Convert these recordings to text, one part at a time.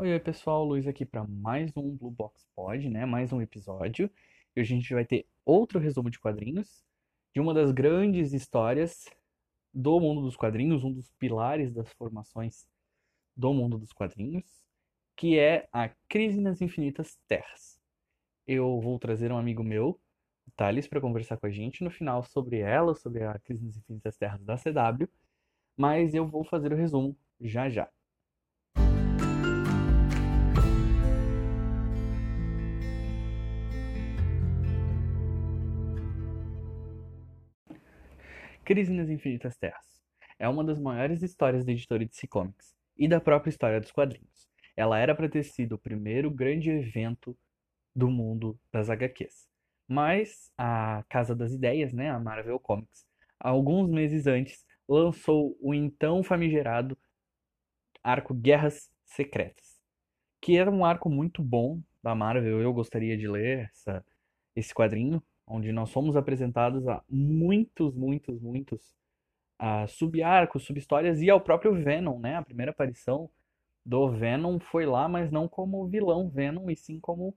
Oi, oi pessoal, Luiz aqui para mais um Blue Box Pod, né? Mais um episódio. E hoje a gente vai ter outro resumo de quadrinhos de uma das grandes histórias do mundo dos quadrinhos, um dos pilares das formações do mundo dos quadrinhos, que é a Crise nas Infinitas Terras. Eu vou trazer um amigo meu, o Thales, para conversar com a gente no final sobre ela, sobre a Crise nas Infinitas Terras da CW, mas eu vou fazer o resumo já já. Crise nas Infinitas Terras. É uma das maiores histórias da editora DC Comics e da própria história dos quadrinhos. Ela era para ter sido o primeiro grande evento do mundo das HQs. Mas a Casa das Ideias, né, a Marvel Comics, alguns meses antes, lançou o então famigerado arco Guerras Secretas, que era um arco muito bom da Marvel. Eu gostaria de ler essa, esse quadrinho, onde nós fomos apresentados a muitos, muitos, muitos uh, sub-arcos, sub-histórias e ao próprio Venom, né? A primeira aparição do Venom foi lá, mas não como vilão Venom, e sim como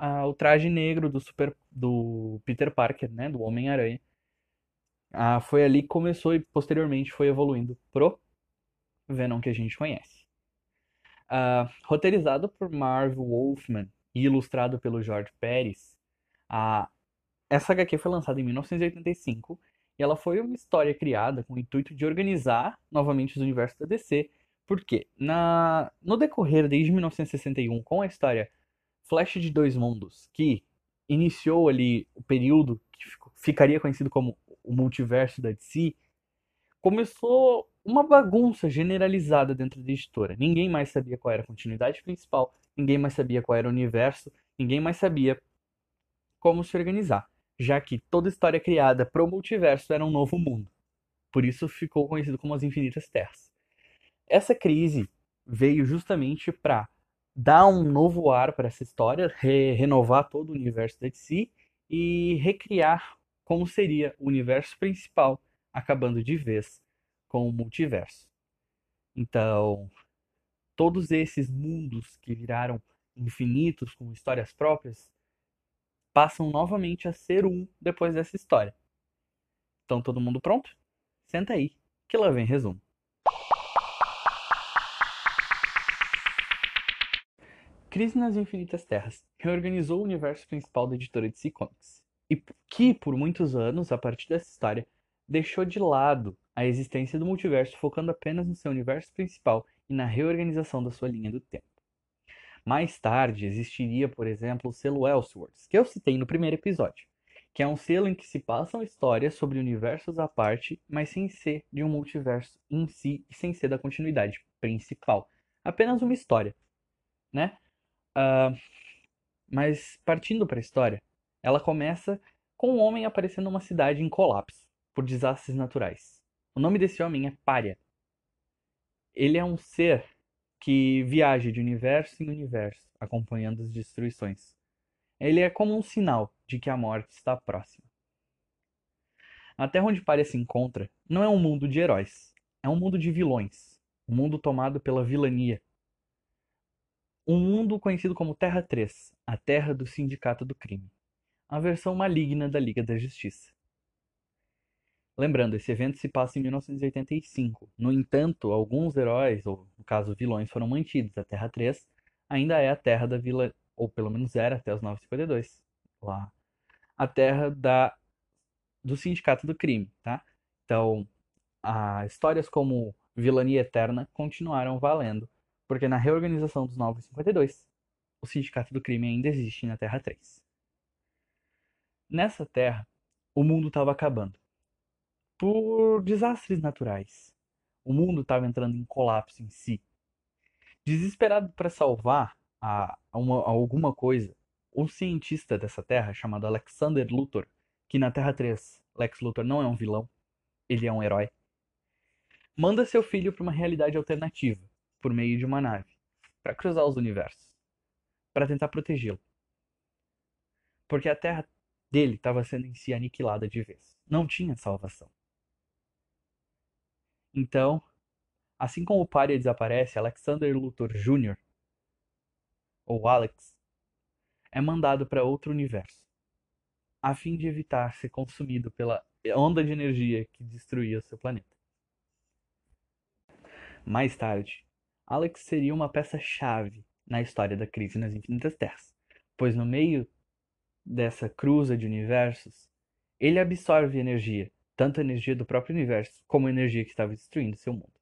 uh, o traje negro do, super, do Peter Parker, né? Do Homem-Aranha. Uh, foi ali que começou e posteriormente foi evoluindo pro Venom que a gente conhece. Uh, roteirizado por Marv Wolfman e ilustrado pelo George Pérez, a essa HQ foi lançada em 1985 e ela foi uma história criada com o intuito de organizar novamente os universos da DC. Porque na, no decorrer desde 1961, com a história Flash de Dois Mundos, que iniciou ali o período que ficaria conhecido como o multiverso da DC, começou uma bagunça generalizada dentro da editora. Ninguém mais sabia qual era a continuidade principal, ninguém mais sabia qual era o universo, ninguém mais sabia como se organizar já que toda história criada pro multiverso era um novo mundo. Por isso ficou conhecido como as Infinitas Terras. Essa crise veio justamente para dar um novo ar para essa história, re renovar todo o universo da DC e recriar como seria o universo principal, acabando de vez com o multiverso. Então, todos esses mundos que viraram infinitos com histórias próprias passam novamente a ser um depois dessa história. Então todo mundo pronto? Senta aí, que lá vem resumo. Crise nas Infinitas Terras reorganizou o universo principal da editora DC Comics, e que, por muitos anos, a partir dessa história, deixou de lado a existência do multiverso, focando apenas no seu universo principal e na reorganização da sua linha do tempo. Mais tarde existiria, por exemplo, o selo Elseworlds, que eu citei no primeiro episódio, que é um selo em que se passam histórias sobre universos à parte, mas sem ser de um multiverso em si e sem ser da continuidade principal. Apenas uma história, né? Uh, mas partindo para a história, ela começa com um homem aparecendo numa cidade em colapso por desastres naturais. O nome desse homem é Pária. Ele é um ser que viaja de universo em universo, acompanhando as destruições. Ele é como um sinal de que a morte está próxima. A Terra onde Pária se encontra não é um mundo de heróis, é um mundo de vilões, um mundo tomado pela vilania. Um mundo conhecido como Terra 3, a Terra do Sindicato do Crime, a versão maligna da Liga da Justiça. Lembrando, esse evento se passa em 1985. No entanto, alguns heróis, ou no caso vilões, foram mantidos. A Terra 3 ainda é a terra da Vila, ou pelo menos era até os 952, lá. A terra da, do Sindicato do Crime, tá? Então, a, histórias como Vilania Eterna continuaram valendo, porque na reorganização dos 952, o Sindicato do Crime ainda existe na Terra 3. Nessa terra, o mundo estava acabando por desastres naturais. O mundo estava entrando em colapso em si. Desesperado para salvar a, a uma, a alguma coisa, um cientista dessa terra chamado Alexander Luthor, que na Terra 3, Lex Luthor não é um vilão, ele é um herói, manda seu filho para uma realidade alternativa, por meio de uma nave, para cruzar os universos, para tentar protegê-lo. Porque a Terra dele estava sendo em si aniquilada de vez. Não tinha salvação. Então, assim como o Pária desaparece, Alexander Luthor Jr. ou Alex, é mandado para outro universo, a fim de evitar ser consumido pela onda de energia que destruía seu planeta. Mais tarde, Alex seria uma peça-chave na história da crise nas Infinitas Terras, pois no meio dessa cruza de universos, ele absorve energia, tanto a energia do próprio universo como a energia que estava destruindo seu mundo,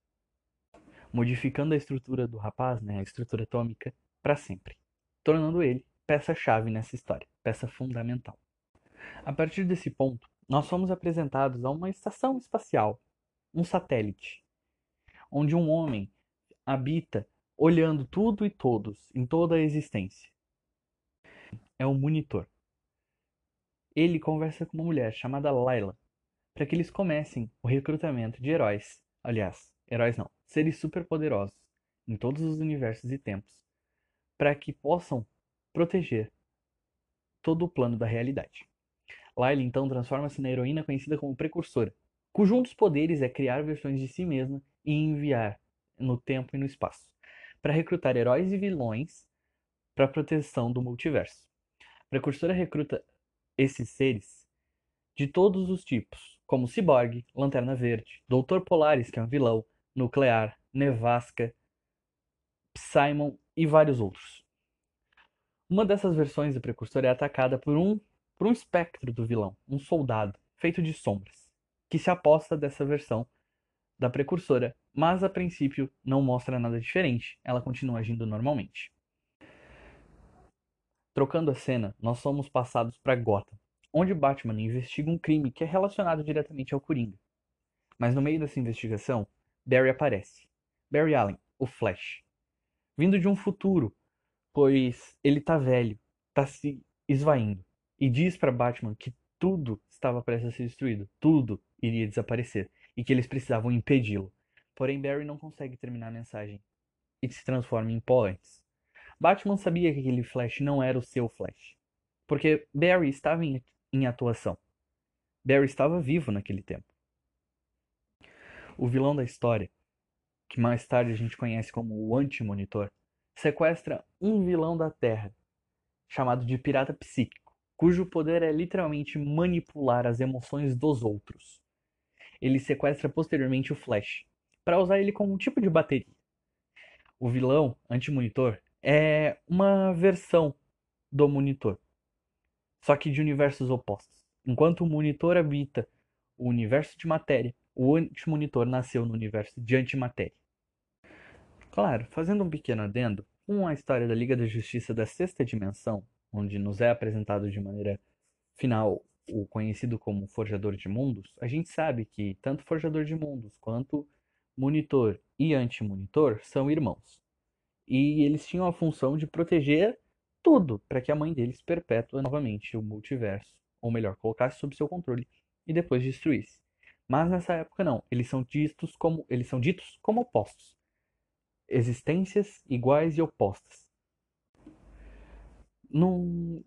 modificando a estrutura do rapaz, né, a estrutura atômica, para sempre, tornando ele peça-chave nessa história, peça fundamental. A partir desse ponto, nós somos apresentados a uma estação espacial, um satélite, onde um homem habita olhando tudo e todos em toda a existência. É um monitor. Ele conversa com uma mulher chamada Layla para que eles comecem o recrutamento de heróis. Aliás, heróis não, seres superpoderosos em todos os universos e tempos, para que possam proteger todo o plano da realidade. Layla então transforma-se na heroína conhecida como Precursora, cujo um dos poderes é criar versões de si mesma e enviar no tempo e no espaço, para recrutar heróis e vilões para a proteção do multiverso. Precursora recruta esses seres de todos os tipos, como Cyborg, Lanterna Verde, Doutor Polaris, que é um vilão, Nuclear, Nevasca, Simon e vários outros. Uma dessas versões do Precursor é atacada por um, por um espectro do vilão, um soldado, feito de sombras, que se aposta dessa versão da Precursora, mas a princípio não mostra nada diferente, ela continua agindo normalmente. Trocando a cena, nós somos passados para Gotham, onde Batman investiga um crime que é relacionado diretamente ao Coringa. Mas no meio dessa investigação, Barry aparece. Barry Allen, o Flash. Vindo de um futuro, pois ele tá velho, tá se esvaindo, e diz para Batman que tudo estava prestes a ser destruído, tudo iria desaparecer, e que eles precisavam impedi-lo. Porém, Barry não consegue terminar a mensagem e se transforma em pó antes. Batman sabia que aquele Flash não era o seu Flash, porque Barry estava em, em atuação. Barry estava vivo naquele tempo. O vilão da história, que mais tarde a gente conhece como o Anti-Monitor, sequestra um vilão da Terra, chamado de Pirata Psíquico, cujo poder é literalmente manipular as emoções dos outros. Ele sequestra posteriormente o Flash, para usar ele como um tipo de bateria. O vilão, Anti-Monitor, é uma versão do monitor, só que de universos opostos. Enquanto o monitor habita o universo de matéria, o anti-monitor nasceu no universo de antimatéria. Claro, fazendo um pequeno adendo, com a história da Liga da Justiça da Sexta Dimensão, onde nos é apresentado de maneira final o conhecido como Forjador de Mundos, a gente sabe que tanto Forjador de Mundos quanto Monitor e Anti-Monitor são irmãos. E eles tinham a função de proteger tudo para que a mãe deles perpetua novamente o multiverso, ou melhor, colocasse sob seu controle e depois destruísse. Mas nessa época não, eles são ditos como eles são ditos como opostos. Existências iguais e opostas. Num,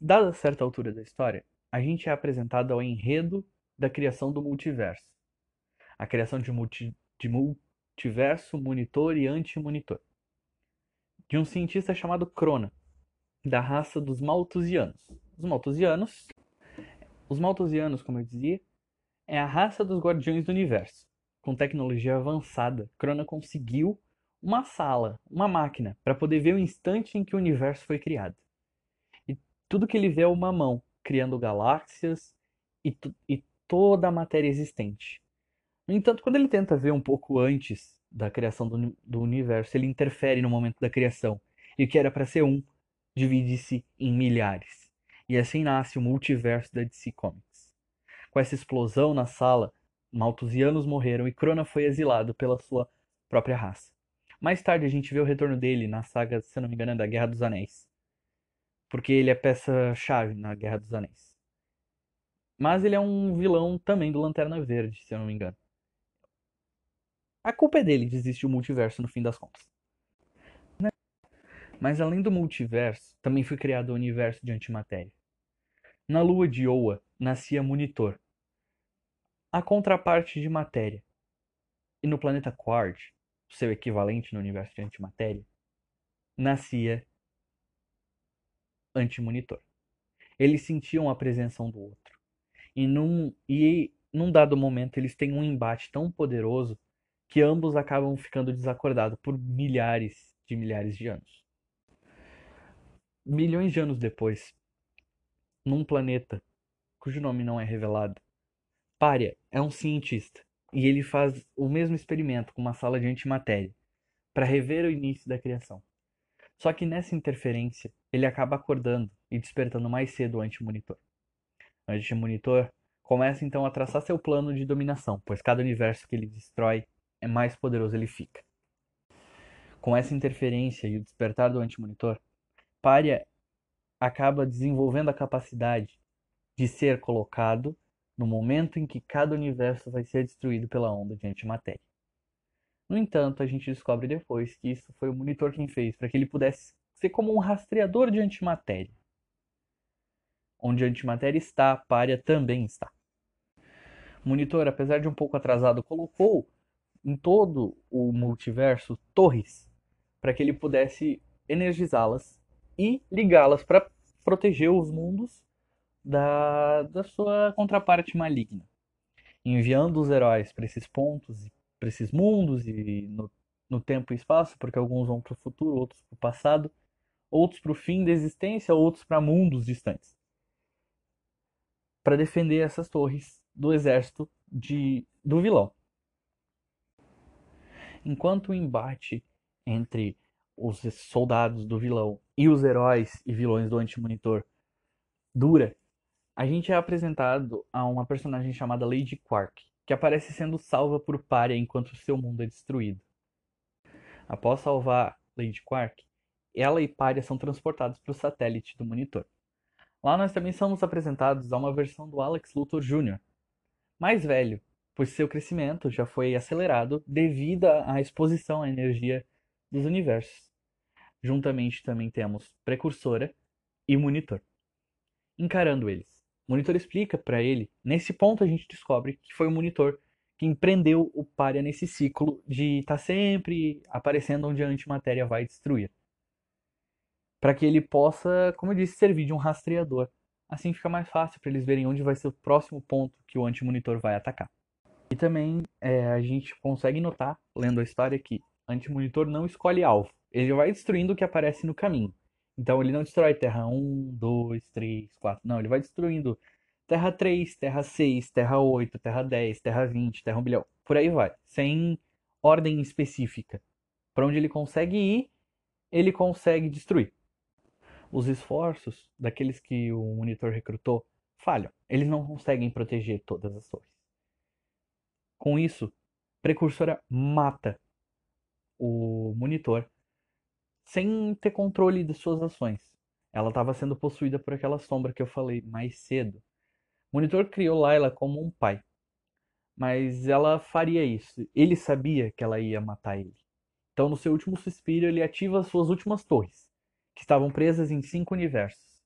dada certa altura da história, a gente é apresentado ao enredo da criação do multiverso. A criação de, multi, de multiverso, monitor e anti-monitor de um cientista chamado Crona, da raça dos Malthusianos. Os Malthusianos, os Malthusianos, como eu dizia, é a raça dos Guardiões do Universo. Com tecnologia avançada, Crona conseguiu uma sala, uma máquina, para poder ver o instante em que o universo foi criado. E tudo que ele vê é uma mão, criando galáxias e, e toda a matéria existente. No entanto, quando ele tenta ver um pouco antes da criação do, do universo, ele interfere no momento da criação. E o que era para ser um, divide-se em milhares. E assim nasce o multiverso da DC Comics. Com essa explosão na sala, Malthusianos morreram e Crona foi exilado pela sua própria raça. Mais tarde a gente vê o retorno dele na saga, se não me engano, é da Guerra dos Anéis. Porque ele é peça-chave na Guerra dos Anéis. Mas ele é um vilão também do Lanterna Verde, se eu não me engano. A culpa é dele de existir o multiverso no fim das contas. Mas além do multiverso, também foi criado o universo de antimatéria. Na lua de Oa nascia Monitor, a contraparte de matéria. E no planeta Quard, seu equivalente no universo de antimatéria, nascia anti-monitor. Eles sentiam a presença um do outro. E num, e num dado momento eles têm um embate tão poderoso que ambos acabam ficando desacordados por milhares de milhares de anos. Milhões de anos depois, num planeta cujo nome não é revelado, Pária é um cientista e ele faz o mesmo experimento com uma sala de antimatéria para rever o início da criação. Só que nessa interferência, ele acaba acordando e despertando mais cedo o anti-monitor. O anti-monitor começa então a traçar seu plano de dominação, pois cada universo que ele destrói é mais poderoso ele fica. Com essa interferência e o despertar do anti-monitor, Pária acaba desenvolvendo a capacidade de ser colocado no momento em que cada universo vai ser destruído pela onda de antimatéria. No entanto, a gente descobre depois que isso foi o monitor quem fez, para que ele pudesse ser como um rastreador de antimatéria. Onde a antimatéria está, a párea também está. O monitor, apesar de um pouco atrasado, colocou em todo o multiverso torres para que ele pudesse energizá-las e ligá-las para proteger os mundos da, da sua contraparte maligna, enviando os heróis para esses pontos para esses mundos e no, no tempo e espaço, porque alguns vão para o futuro, outros para o passado, outros para o fim da existência, outros para mundos distantes. Para defender essas torres do exército de, do vilão. Enquanto o embate entre os soldados do vilão e os heróis e vilões do Anti-Monitor dura, a gente é apresentado a uma personagem chamada Lady Quark, que aparece sendo salva por Pária enquanto seu mundo é destruído. Após salvar Lady Quark, ela e Pária são transportados para o satélite do monitor. Lá nós também somos apresentados a uma versão do Alex Luthor Jr., mais velho, pois seu crescimento já foi acelerado devido à exposição à energia dos universos. Juntamente também temos Precursora e Monitor. Encarando eles, o monitor explica para ele. Nesse ponto a gente descobre que foi o monitor que empreendeu o Pária nesse ciclo de estar tá sempre aparecendo onde a antimatéria vai destruir. Para que ele possa, como eu disse, servir de um rastreador. Assim fica mais fácil para eles verem onde vai ser o próximo ponto que o antimonitor vai atacar. E também é, a gente consegue notar, lendo a história, que antimonitor não escolhe alvo. Ele vai destruindo o que aparece no caminho. Então ele não destrói Terra 1, 2, 3, 4. Não, ele vai destruindo Terra 3, Terra 6, Terra 8, Terra 10, Terra 20, Terra 1 bilhão. Por aí vai. Sem ordem específica. Para onde ele consegue ir, ele consegue destruir. Os esforços daqueles que o monitor recrutou falham. Eles não conseguem proteger todas as torres. Com isso, Precursora mata o monitor sem ter controle de suas ações. Ela estava sendo possuída por aquela sombra que eu falei mais cedo. Monitor criou Layla como um pai, mas ela faria isso. Ele sabia que ela ia matar ele. Então, no seu último suspiro, ele ativa as suas últimas torres, que estavam presas em cinco universos.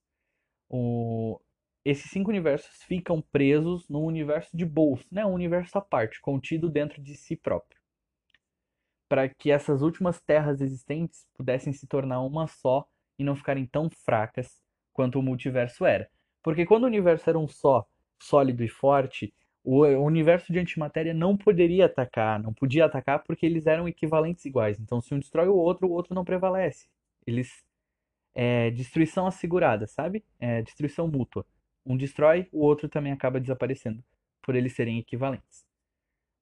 O... Esses cinco universos ficam presos no universo de Bowles, né? um universo à parte, contido dentro de si próprio para que essas últimas terras existentes pudessem se tornar uma só e não ficarem tão fracas quanto o multiverso era. Porque quando o universo era um só, sólido e forte, o universo de antimatéria não poderia atacar, não podia atacar porque eles eram equivalentes iguais. Então, se um destrói o outro, o outro não prevalece. Eles é destruição assegurada, sabe? É destruição mútua. Um destrói, o outro também acaba desaparecendo, por eles serem equivalentes.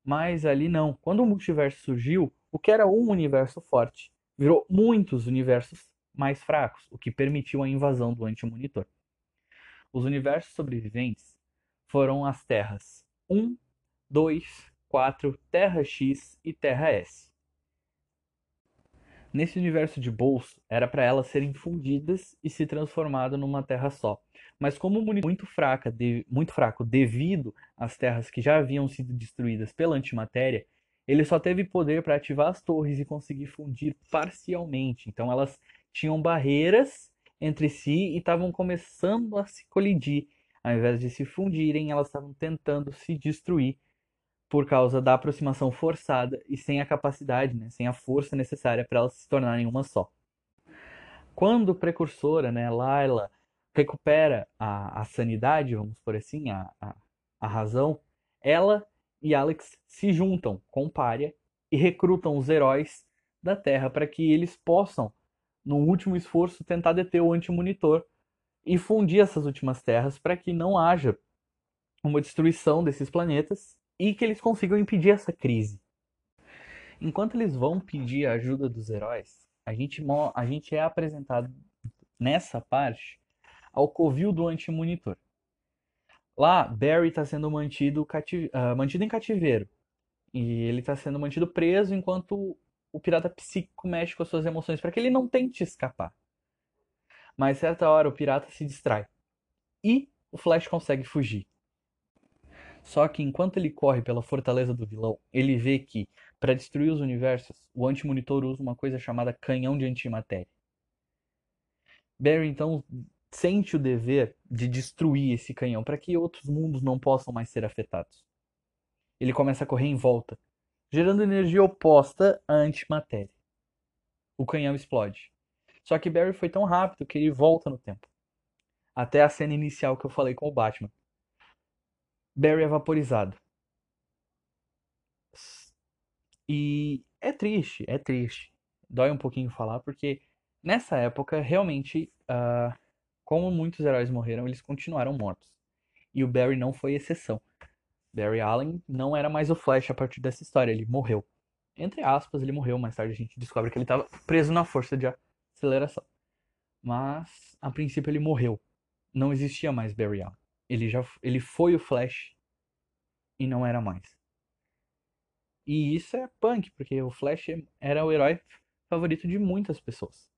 Mas ali não. Quando o multiverso surgiu, o que era um universo forte virou muitos universos mais fracos, o que permitiu a invasão do anti-monitor. Os universos sobreviventes foram as terras 1, 2, 4, Terra X e Terra S. Nesse universo de bolso, era para elas serem fundidas e se transformado numa terra só. Mas como muito fraca, de, muito fraco devido às terras que já haviam sido destruídas pela antimatéria, ele só teve poder para ativar as torres e conseguir fundir parcialmente. Então elas tinham barreiras entre si e estavam começando a se colidir. Ao invés de se fundirem, elas estavam tentando se destruir por causa da aproximação forçada e sem a capacidade, né, sem a força necessária para elas se tornarem uma só. Quando precursora, né, Layla, recupera a, a sanidade, vamos por assim, a, a, a razão, ela e Alex se juntam com Pária e recrutam os heróis da Terra para que eles possam, no último esforço, tentar deter o anti-monitor e fundir essas últimas terras para que não haja uma destruição desses planetas e que eles consigam impedir essa crise. Enquanto eles vão pedir a ajuda dos heróis, a gente, a gente é apresentado nessa parte ao covil do anti-monitor. Lá, Barry está sendo mantido, cati... uh, mantido em cativeiro. E ele está sendo mantido preso enquanto o pirata psíquico mexe com as suas emoções para que ele não tente escapar. Mas certa hora o pirata se distrai. E o Flash consegue fugir. Só que enquanto ele corre pela fortaleza do vilão, ele vê que, para destruir os universos, o anti-monitor usa uma coisa chamada canhão de antimatéria. Barry então sente o dever de destruir esse canhão para que outros mundos não possam mais ser afetados. Ele começa a correr em volta, gerando energia oposta à antimatéria. O canhão explode. Só que Barry foi tão rápido que ele volta no tempo. Até a cena inicial que eu falei com o Batman. Barry é vaporizado. E é triste, é triste. Dói um pouquinho falar, porque nessa época, realmente, uh, como muitos heróis morreram, eles continuaram mortos. E o Barry não foi exceção. Barry Allen não era mais o Flash a partir dessa história, ele morreu. Entre aspas, ele morreu, mais tarde a gente descobre que ele estava preso na força de aceleração. Mas, a princípio, ele morreu. Não existia mais Barry Allen. Ele já ele foi o Flash e não era mais. E isso é punk, porque o Flash era o herói favorito de muitas pessoas.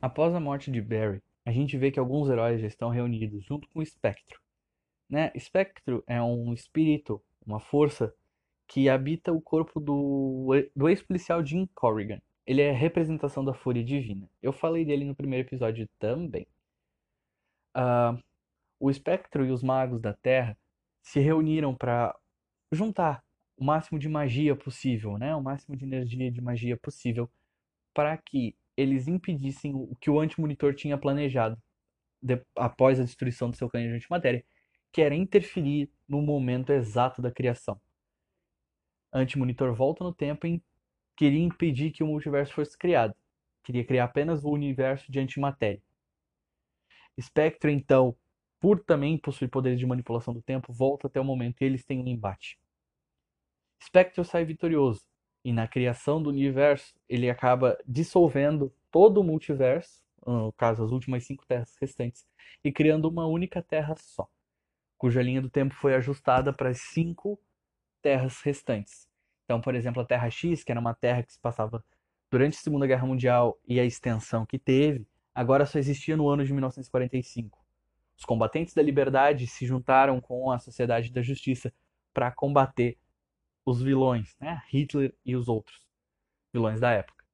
Após a morte de Barry, a gente vê que alguns heróis já estão reunidos junto com o Espectro. Né? Espectro é um espírito, uma força que habita o corpo do, do ex-policial Jim Corrigan. Ele é representação da fúria divina. Eu falei dele no primeiro episódio também. Uh, o Espectro e os magos da Terra se reuniram para juntar o máximo de magia possível, né? O máximo de energia de magia possível para que eles impedissem o que o anti-monitor tinha planejado de, após a destruição do seu canhão de antimatéria, que era interferir no momento exato da criação. Anti-monitor volta no tempo e queria impedir que o multiverso fosse criado. Queria criar apenas o universo de antimatéria. Spectre, então, por também possuir poderes de manipulação do tempo, volta até o momento e eles têm um embate. Spectre sai vitorioso, e na criação do universo ele acaba dissolvendo todo o multiverso, no caso as últimas cinco terras restantes, e criando uma única terra só, cuja linha do tempo foi ajustada para as cinco terras restantes. Então, por exemplo, a Terra X, que era uma terra que se passava durante a Segunda Guerra Mundial e a extensão que teve, agora só existia no ano de 1945. Os combatentes da liberdade se juntaram com a Sociedade da Justiça para combater os vilões, né? Hitler e os outros vilões da época.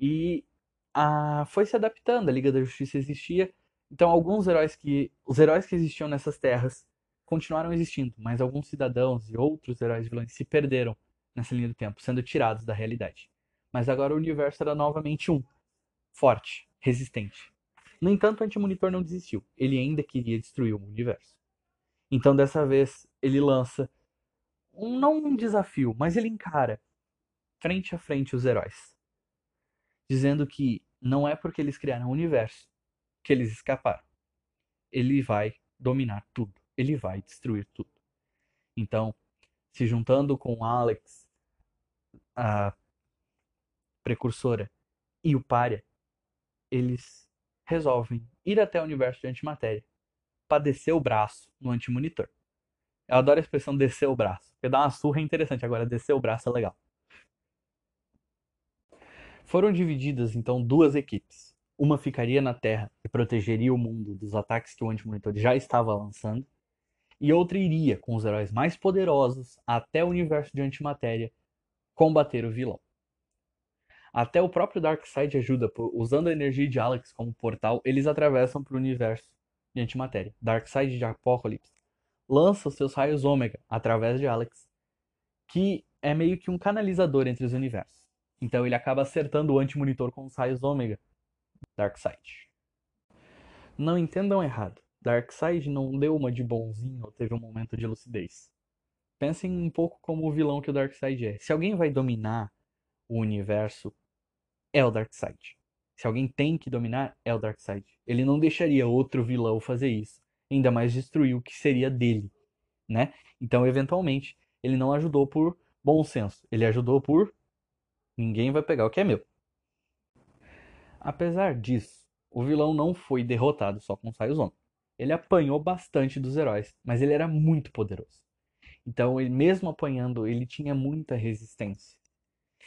E a, foi se adaptando, a Liga da Justiça existia, então alguns heróis que os heróis que existiam nessas terras continuaram existindo, mas alguns cidadãos e outros heróis vilões se perderam nessa linha do tempo, sendo tirados da realidade. Mas agora o universo era novamente um, forte, resistente. No entanto, o Antimonitor não desistiu. Ele ainda queria destruir o universo. Então, dessa vez, ele lança um, não um desafio, mas ele encara frente a frente os heróis, dizendo que não é porque eles criaram o universo que eles escaparam. Ele vai dominar tudo, ele vai destruir tudo. Então, se juntando com Alex, a precursora, e o Pária, eles resolvem ir até o universo de antimatéria para descer o braço no antimonitor. Eu adoro a expressão descer o braço. Porque dar uma surra é interessante, agora descer o braço é legal. Foram divididas então duas equipes. Uma ficaria na Terra e protegeria o mundo dos ataques que o Antimonitor já estava lançando, e outra iria, com os heróis mais poderosos, até o universo de antimatéria, combater o vilão. Até o próprio Darkseid ajuda, usando a energia de Alex como portal, eles atravessam para o universo de antimatéria. Darkseid de Apocalipse lança os seus raios ômega através de Alex, que é meio que um canalizador entre os universos. Então ele acaba acertando o anti-monitor com os raios ômega Darkseid. Não entendam errado. Darkseid não deu uma de bonzinho ou teve um momento de lucidez. Pensem um pouco como o vilão que o Darkseid é. Se alguém vai dominar o universo, é o Darkseid. Se alguém tem que dominar, é o Darkseid. Ele não deixaria outro vilão fazer isso. Ainda mais destruir o que seria dele, né? Então, eventualmente, ele não ajudou por bom senso. Ele ajudou por ninguém vai pegar o que é meu. Apesar disso, o vilão não foi derrotado só com saios homem. Ele apanhou bastante dos heróis, mas ele era muito poderoso. Então, ele, mesmo apanhando, ele tinha muita resistência.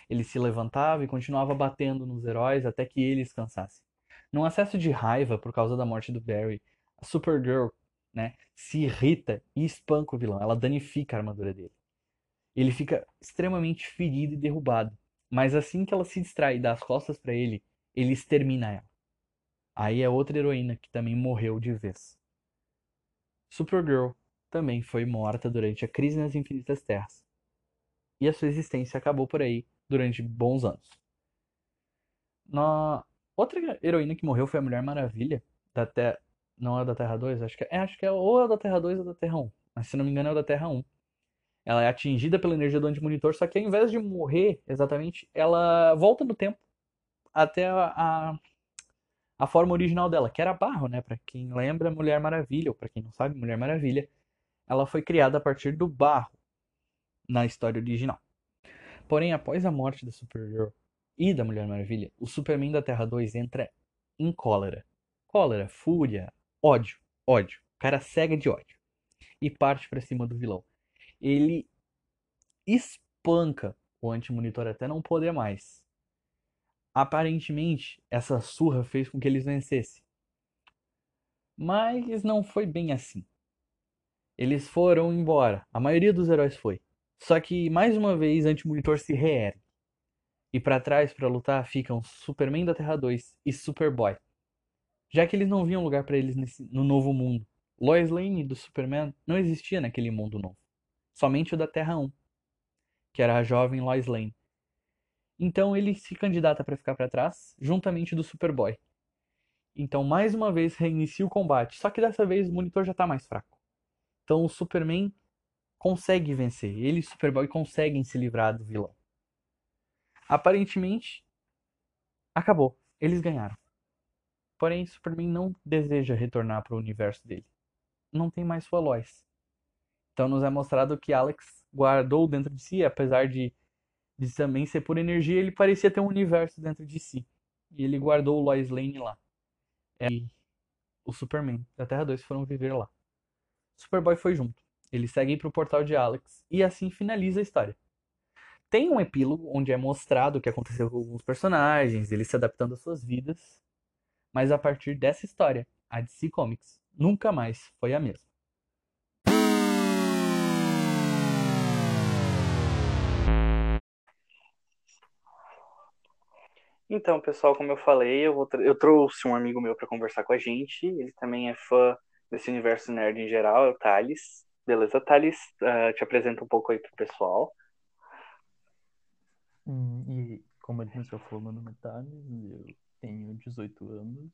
Ele se levantava e continuava batendo nos heróis até que eles cansassem. Num acesso de raiva por causa da morte do Barry, a Supergirl né, se irrita e espanca o vilão. Ela danifica a armadura dele. Ele fica extremamente ferido e derrubado. Mas assim que ela se distrai e dá as costas para ele, ele extermina ela. Aí é outra heroína que também morreu de vez. Supergirl também foi morta durante a crise nas Infinitas Terras. E a sua existência acabou por aí durante bons anos. Na... Outra heroína que morreu foi a Mulher Maravilha, da Terra. Não é da Terra 2? Acho que é, acho que é ou é da Terra 2 ou da Terra 1. Mas se não me engano é da Terra 1. Ela é atingida pela energia do antimonitor, só que ao invés de morrer exatamente, ela volta no tempo até a, a, a forma original dela, que era barro, né? Para quem lembra, Mulher Maravilha, ou para quem não sabe, Mulher Maravilha, ela foi criada a partir do barro na história original. Porém, após a morte da Supergirl e da Mulher Maravilha, o Superman da Terra 2 entra em cólera. Cólera, fúria, ódio, ódio. O cara cega de ódio. E parte para cima do vilão ele espanca o anti-monitor até não poder mais. Aparentemente, essa surra fez com que eles vencessem. Mas não foi bem assim. Eles foram embora. A maioria dos heróis foi. Só que mais uma vez Anti-Monitor se reergue. E para trás para lutar ficam Superman da Terra 2 e Superboy. Já que eles não viam lugar para eles nesse, no novo mundo. Lois Lane do Superman não existia naquele mundo novo somente o da Terra 1, que era a jovem Lois Lane. Então ele se candidata para ficar para trás, juntamente do Superboy. Então mais uma vez reinicia o combate, só que dessa vez o monitor já está mais fraco. Então o Superman consegue vencer, ele e Superboy conseguem se livrar do vilão. Aparentemente, acabou, eles ganharam. Porém, Superman não deseja retornar para o universo dele. Não tem mais sua Lois. Então nos é mostrado que Alex guardou dentro de si, apesar de, de também ser por energia, ele parecia ter um universo dentro de si. E ele guardou o Lois Lane lá. E o Superman da Terra 2 foram viver lá. Superboy foi junto. Eles seguem para o portal de Alex e assim finaliza a história. Tem um epílogo onde é mostrado o que aconteceu com alguns personagens, eles se adaptando às suas vidas, mas a partir dessa história, a DC Comics nunca mais foi a mesma. Então, pessoal, como eu falei, eu, eu trouxe um amigo meu para conversar com a gente. Ele também é fã desse universo nerd em geral, é o Thales. Beleza, Thales, uh, te apresenta um pouco aí pro pessoal. Hum, e como ele já falou, meu nome é Thales, eu tenho 18 anos.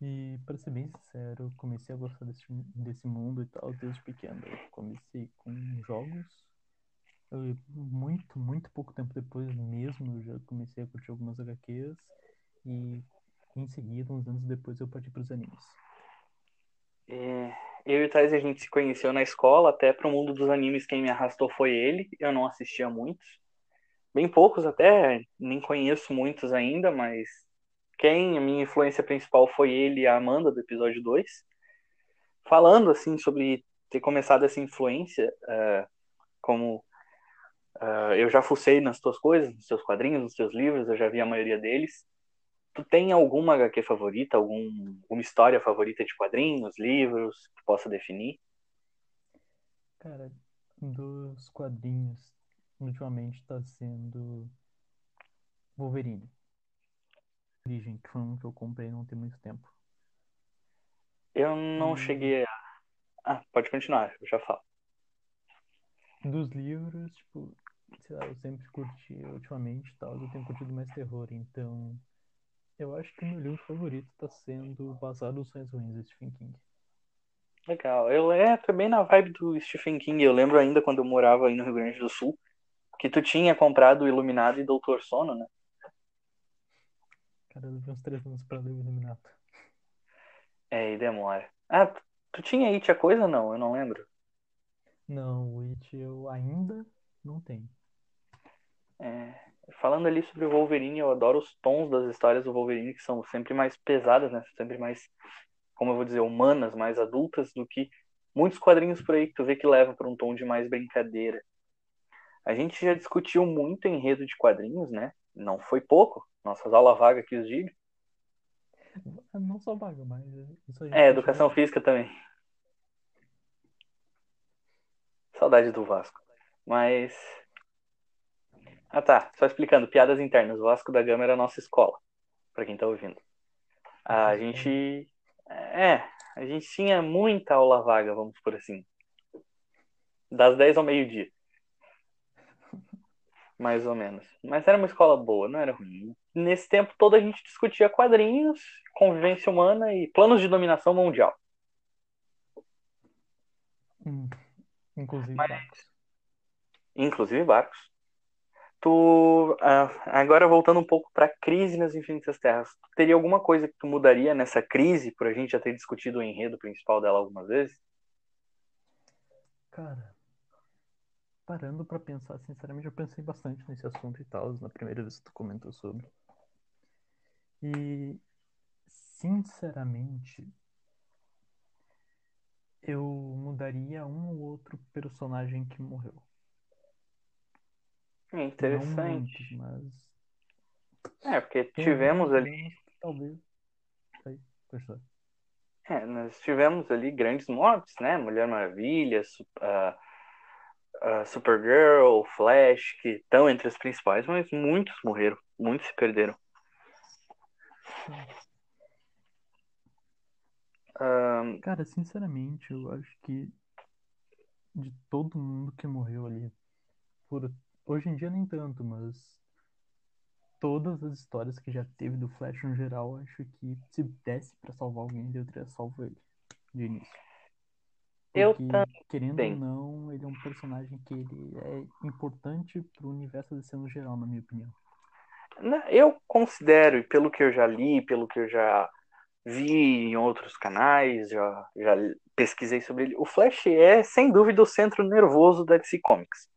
E, para ser bem sincero, comecei a gostar desse, desse mundo e tal desde pequeno. Eu comecei com jogos eu, muito, muito pouco tempo depois mesmo, eu já comecei a curtir algumas HQs e em seguida, uns anos depois, eu parti para os animes. É, eu e o Thais, a gente se conheceu na escola, até para o mundo dos animes quem me arrastou foi ele, eu não assistia muitos. Bem poucos até, nem conheço muitos ainda, mas quem, a minha influência principal foi ele e a Amanda do episódio 2. Falando, assim, sobre ter começado essa influência, uh, como Uh, eu já fucei nas tuas coisas, nos teus quadrinhos, nos teus livros, eu já vi a maioria deles. Tu tem alguma HQ favorita, algum, alguma história favorita de quadrinhos, livros, que possa definir? Cara, dos quadrinhos, ultimamente tá sendo Wolverine. Origem, que foi um que eu comprei não tem muito tempo. Eu não cheguei a. Ah, pode continuar, eu já falo. Dos livros, tipo, sei lá, eu sempre curti ultimamente tal, eu tenho curtido mais terror, então Eu acho que meu livro favorito tá sendo Baseado nos Sonhos Ruins, de Stephen King. Legal. Eu é também na vibe do Stephen King. Eu lembro ainda quando eu morava aí no Rio Grande do Sul, que tu tinha comprado o Iluminado e Doutor Sono, né? Cara, eu levei uns três anos pra ler o Iluminado. É, e demora. Ah, tu, tu tinha It a coisa não? Eu não lembro. Não, o It eu ainda não tenho. É, falando ali sobre o Wolverine, eu adoro os tons das histórias do Wolverine, que são sempre mais pesadas, né? Sempre mais, como eu vou dizer, humanas, mais adultas do que muitos quadrinhos por aí que tu vê que levam para um tom de mais brincadeira. A gente já discutiu muito enredo de quadrinhos, né? Não foi pouco. Nossas aulas vagas aqui os diga. Não só vaga, mas. É, educação física também. Saudade do Vasco. Mas. Ah tá, só explicando, piadas internas. O Vasco da Gama era a nossa escola, para quem tá ouvindo. A gente. É, a gente tinha muita aula vaga, vamos por assim. Das 10 ao meio-dia. Mais ou menos. Mas era uma escola boa, não era ruim. Nesse tempo todo a gente discutia quadrinhos, convivência humana e planos de dominação mundial. Hum, inclusive Mas- barcos. Inclusive barcos. Tu, ah, agora voltando um pouco para a crise nas Infinitas Terras, tu teria alguma coisa que tu mudaria nessa crise, por a gente já ter discutido o enredo principal dela algumas vezes? Cara, parando pra pensar, sinceramente, eu pensei bastante nesse assunto e tal, na primeira vez que tu comentou sobre. E, sinceramente, eu mudaria um ou outro personagem que morreu. É Não interessante. muitos, mas É, porque tivemos ali, Talvez. É, nós tivemos ali grandes mortes, né? Mulher Maravilha, ah, ah, Supergirl, Flash, que estão entre os principais, mas muitos morreram, muitos se perderam. Cara, sinceramente, eu acho que de todo mundo que morreu ali, por hoje em dia nem tanto, mas todas as histórias que já teve do Flash no geral, acho que se desse pra salvar alguém, eu teria salvo ele de início. Eu Porque, querendo também. ou não, ele é um personagem que ele é importante pro universo DC no geral, na minha opinião. Né, Eu considero, e pelo que eu já li, pelo que eu já vi em outros canais, já, já pesquisei sobre ele, o Flash é, sem dúvida, o centro nervoso da DC Comics.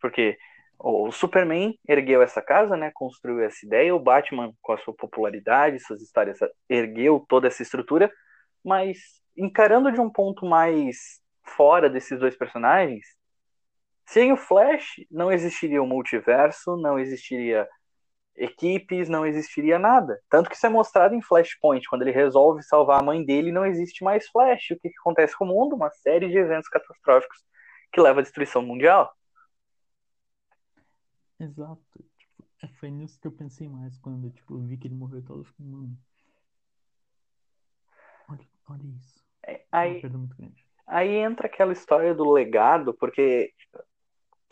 Porque o Superman ergueu essa casa, né, construiu essa ideia, o Batman, com a sua popularidade, suas histórias, ergueu toda essa estrutura, mas encarando de um ponto mais fora desses dois personagens, sem o Flash, não existiria o multiverso, não existiria equipes, não existiria nada. Tanto que isso é mostrado em Flashpoint, quando ele resolve salvar a mãe dele, não existe mais Flash. O que, que acontece com o mundo? Uma série de eventos catastróficos que leva à destruição mundial. Exato. Tipo, é, foi nisso que eu pensei mais quando tipo, eu vi que ele morreu e tal. Eu fiquei, mano. Olha, olha isso. É, Aí, aí entra aquela história do legado, porque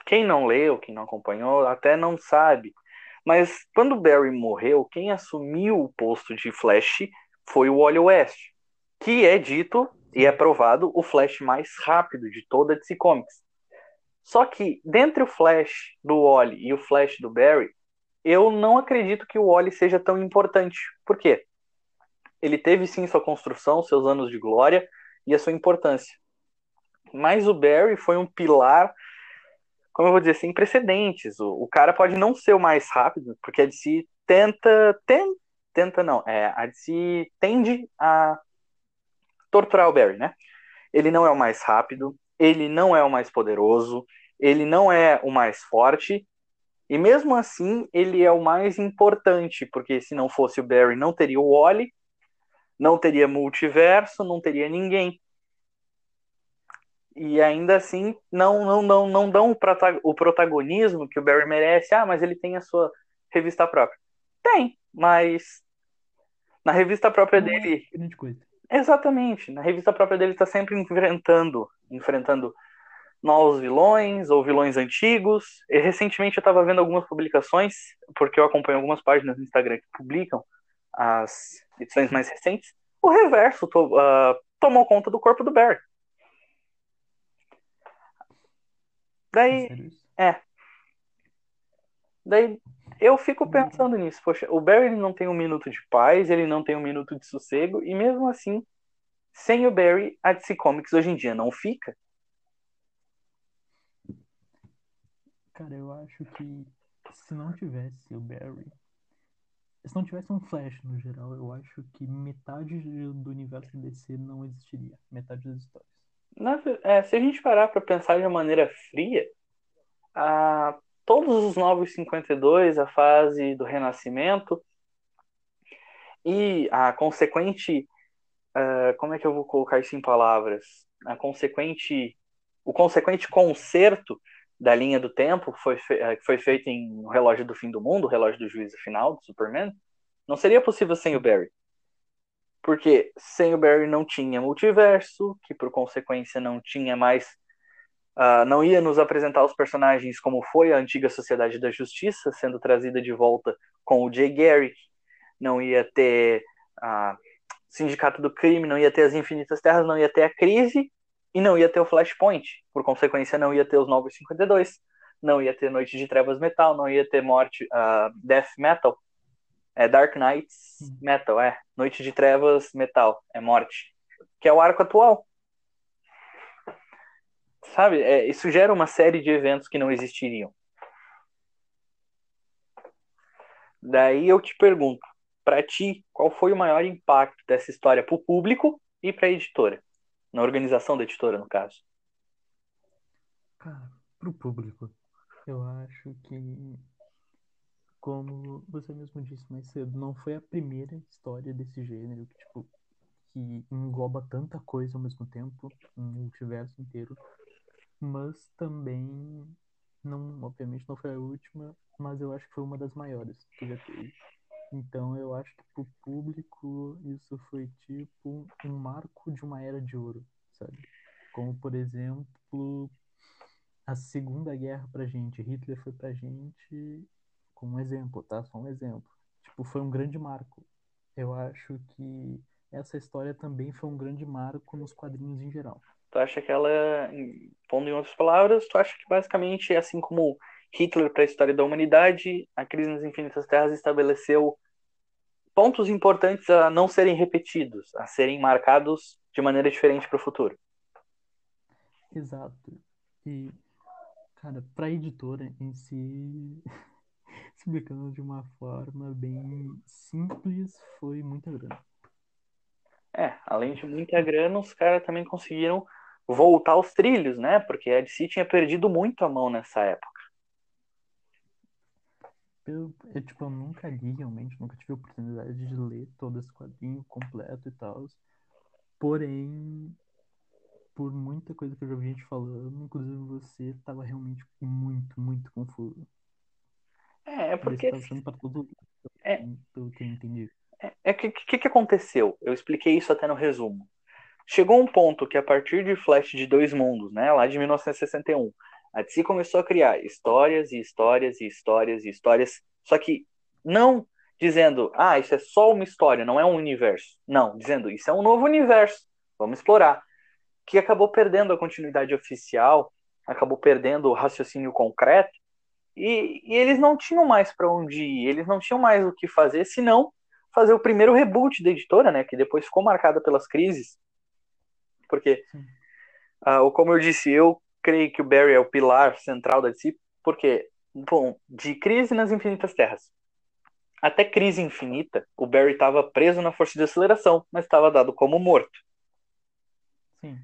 quem não leu, quem não acompanhou, até não sabe. Mas quando Barry morreu, quem assumiu o posto de Flash foi o Wally West, que é dito e é provado o Flash mais rápido de toda a DC Comics. Só que, dentre o Flash do Wally e o Flash do Barry, eu não acredito que o Wally seja tão importante. Por quê? Ele teve sim sua construção, seus anos de glória e a sua importância. Mas o Barry foi um pilar, como eu vou dizer, sem precedentes. O, o cara pode não ser o mais rápido, porque a DC tenta. Ten, tenta não, é, a DC tende a torturar o Barry, né? Ele não é o mais rápido, ele não é o mais poderoso, ele não é o mais forte, e mesmo assim ele é o mais importante, porque se não fosse o Barry, não teria o Wally, não teria multiverso, não teria ninguém. E ainda assim não não não, não dão o, prota- o protagonismo que o Barry merece. Ah, mas ele tem a sua revista própria. Tem, mas na revista própria Não é dele coisa. Exatamente. Na revista própria dele está sempre enfrentando, enfrentando novos vilões ou vilões antigos. E recentemente eu estava vendo algumas publicações, porque eu acompanho algumas páginas no Instagram que publicam as edições mais recentes, o reverso to, uh, tomou conta do corpo do Barry. Daí, é. Daí eu fico pensando nisso. Poxa, o Barry não tem um minuto de paz, ele não tem um minuto de sossego, e mesmo assim, sem o Barry, a DC Comics hoje em dia não fica. Cara, eu acho que se não tivesse o Barry, se não tivesse um Flash no geral, eu acho que metade do universo DC não existiria. Metade das histórias. Na, é, se a gente parar para pensar de uma maneira fria, a, todos os Novos 52, a fase do Renascimento e a consequente. Uh, como é que eu vou colocar isso em palavras? A consequente. O consequente conserto da linha do tempo foi, fe é, foi feito em O Relógio do Fim do Mundo, o Relógio do Juízo Final, do Superman, não seria possível sem o Barry. Porque sem o Barry não tinha multiverso, que por consequência não tinha mais. Uh, não ia nos apresentar os personagens como foi a antiga Sociedade da Justiça, sendo trazida de volta com o Jay Garrick. Não ia ter uh, Sindicato do Crime, não ia ter as Infinitas Terras, não ia ter a crise e não ia ter o Flashpoint. Por consequência, não ia ter os Novos 52, não ia ter Noite de Trevas Metal, não ia ter Morte, uh, Death Metal, é Dark Knights Metal, é Noite de Trevas Metal, é Morte, que é o arco atual. Sabe, é, isso gera uma série de eventos que não existiriam. Daí eu te pergunto, para ti, qual foi o maior impacto dessa história para o público e para a editora? Na organização da editora, no caso. Cara, pro público, eu acho que, como você mesmo disse mais cedo, não foi a primeira história desse gênero que, tipo, que engloba tanta coisa ao mesmo tempo, um multiverso inteiro, mas também, não, obviamente não foi a última, mas eu acho que foi uma das maiores que já teve. Então eu acho que pro público isso foi tipo um marco de uma era de ouro, sabe? Como por exemplo a Segunda Guerra pra gente, Hitler foi pra gente como um exemplo, tá? Só um exemplo. Tipo, foi um grande marco. Eu acho que essa história também foi um grande marco nos quadrinhos em geral. Tu acha que ela, pondo em outras palavras, tu acha que basicamente, assim como Hitler para a história da humanidade, a crise nas infinitas terras estabeleceu pontos importantes a não serem repetidos, a serem marcados de maneira diferente para o futuro. Exato. E, cara, para a editora em si, explicando de uma forma bem simples, foi muita grana. É, além de muita grana, os caras também conseguiram voltar aos trilhos, né? Porque a DC tinha perdido muito a mão nessa época. Eu, eu, tipo, eu nunca li realmente, nunca tive a oportunidade de ler todo esse quadrinho completo e tal. Porém, por muita coisa que eu já vi gente falando, inclusive você tava realmente muito, muito confuso. É, é porque. Você achando pra todo é, pelo que eu entendi. É, é que, que que aconteceu? Eu expliquei isso até no resumo. Chegou um ponto que a partir de Flash de Dois Mundos, né, lá de 1961, a DC começou a criar histórias e histórias e histórias e histórias, só que não dizendo, ah, isso é só uma história, não é um universo. Não, dizendo, isso é um novo universo, vamos explorar. Que acabou perdendo a continuidade oficial, acabou perdendo o raciocínio concreto, e, e eles não tinham mais para onde ir, eles não tinham mais o que fazer, senão fazer o primeiro reboot da editora, né, que depois ficou marcada pelas crises. Porque, uh, como eu disse, eu creio que o Barry é o pilar central da DC, porque, bom, de Crise nas Infinitas Terras até Crise Infinita, o Barry estava preso na força de aceleração, mas estava dado como morto. Sim.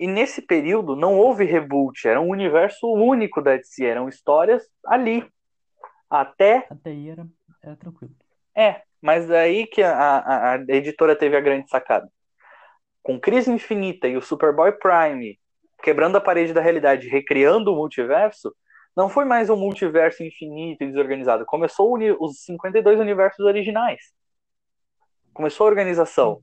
E nesse período não houve reboot, era um universo único da DC, eram histórias ali. Até. Até aí era, era tranquilo. É, mas daí que a, a, a editora teve a grande sacada. Com Crise Infinita e o Superboy Prime quebrando a parede da realidade, recriando o multiverso, não foi mais um multiverso infinito e desorganizado. Começou os 52 universos originais. Começou a organização.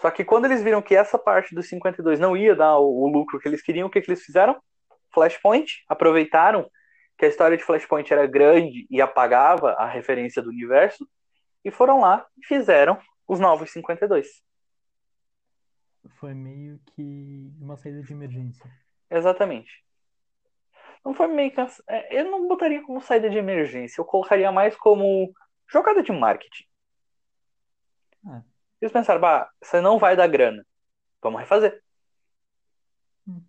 Só que quando eles viram que essa parte dos 52 não ia dar o, o lucro que eles queriam, o que, que eles fizeram? Flashpoint. Aproveitaram que a história de Flashpoint era grande e apagava a referência do universo e foram lá e fizeram os Novos 52. Foi meio que uma saída de emergência. Exatamente. Não foi meio que. é, Eu não botaria como saída de emergência, eu colocaria mais como jogada de marketing. Ah. Eles pensaram, bah, você não vai dar grana. Vamos refazer. Hum.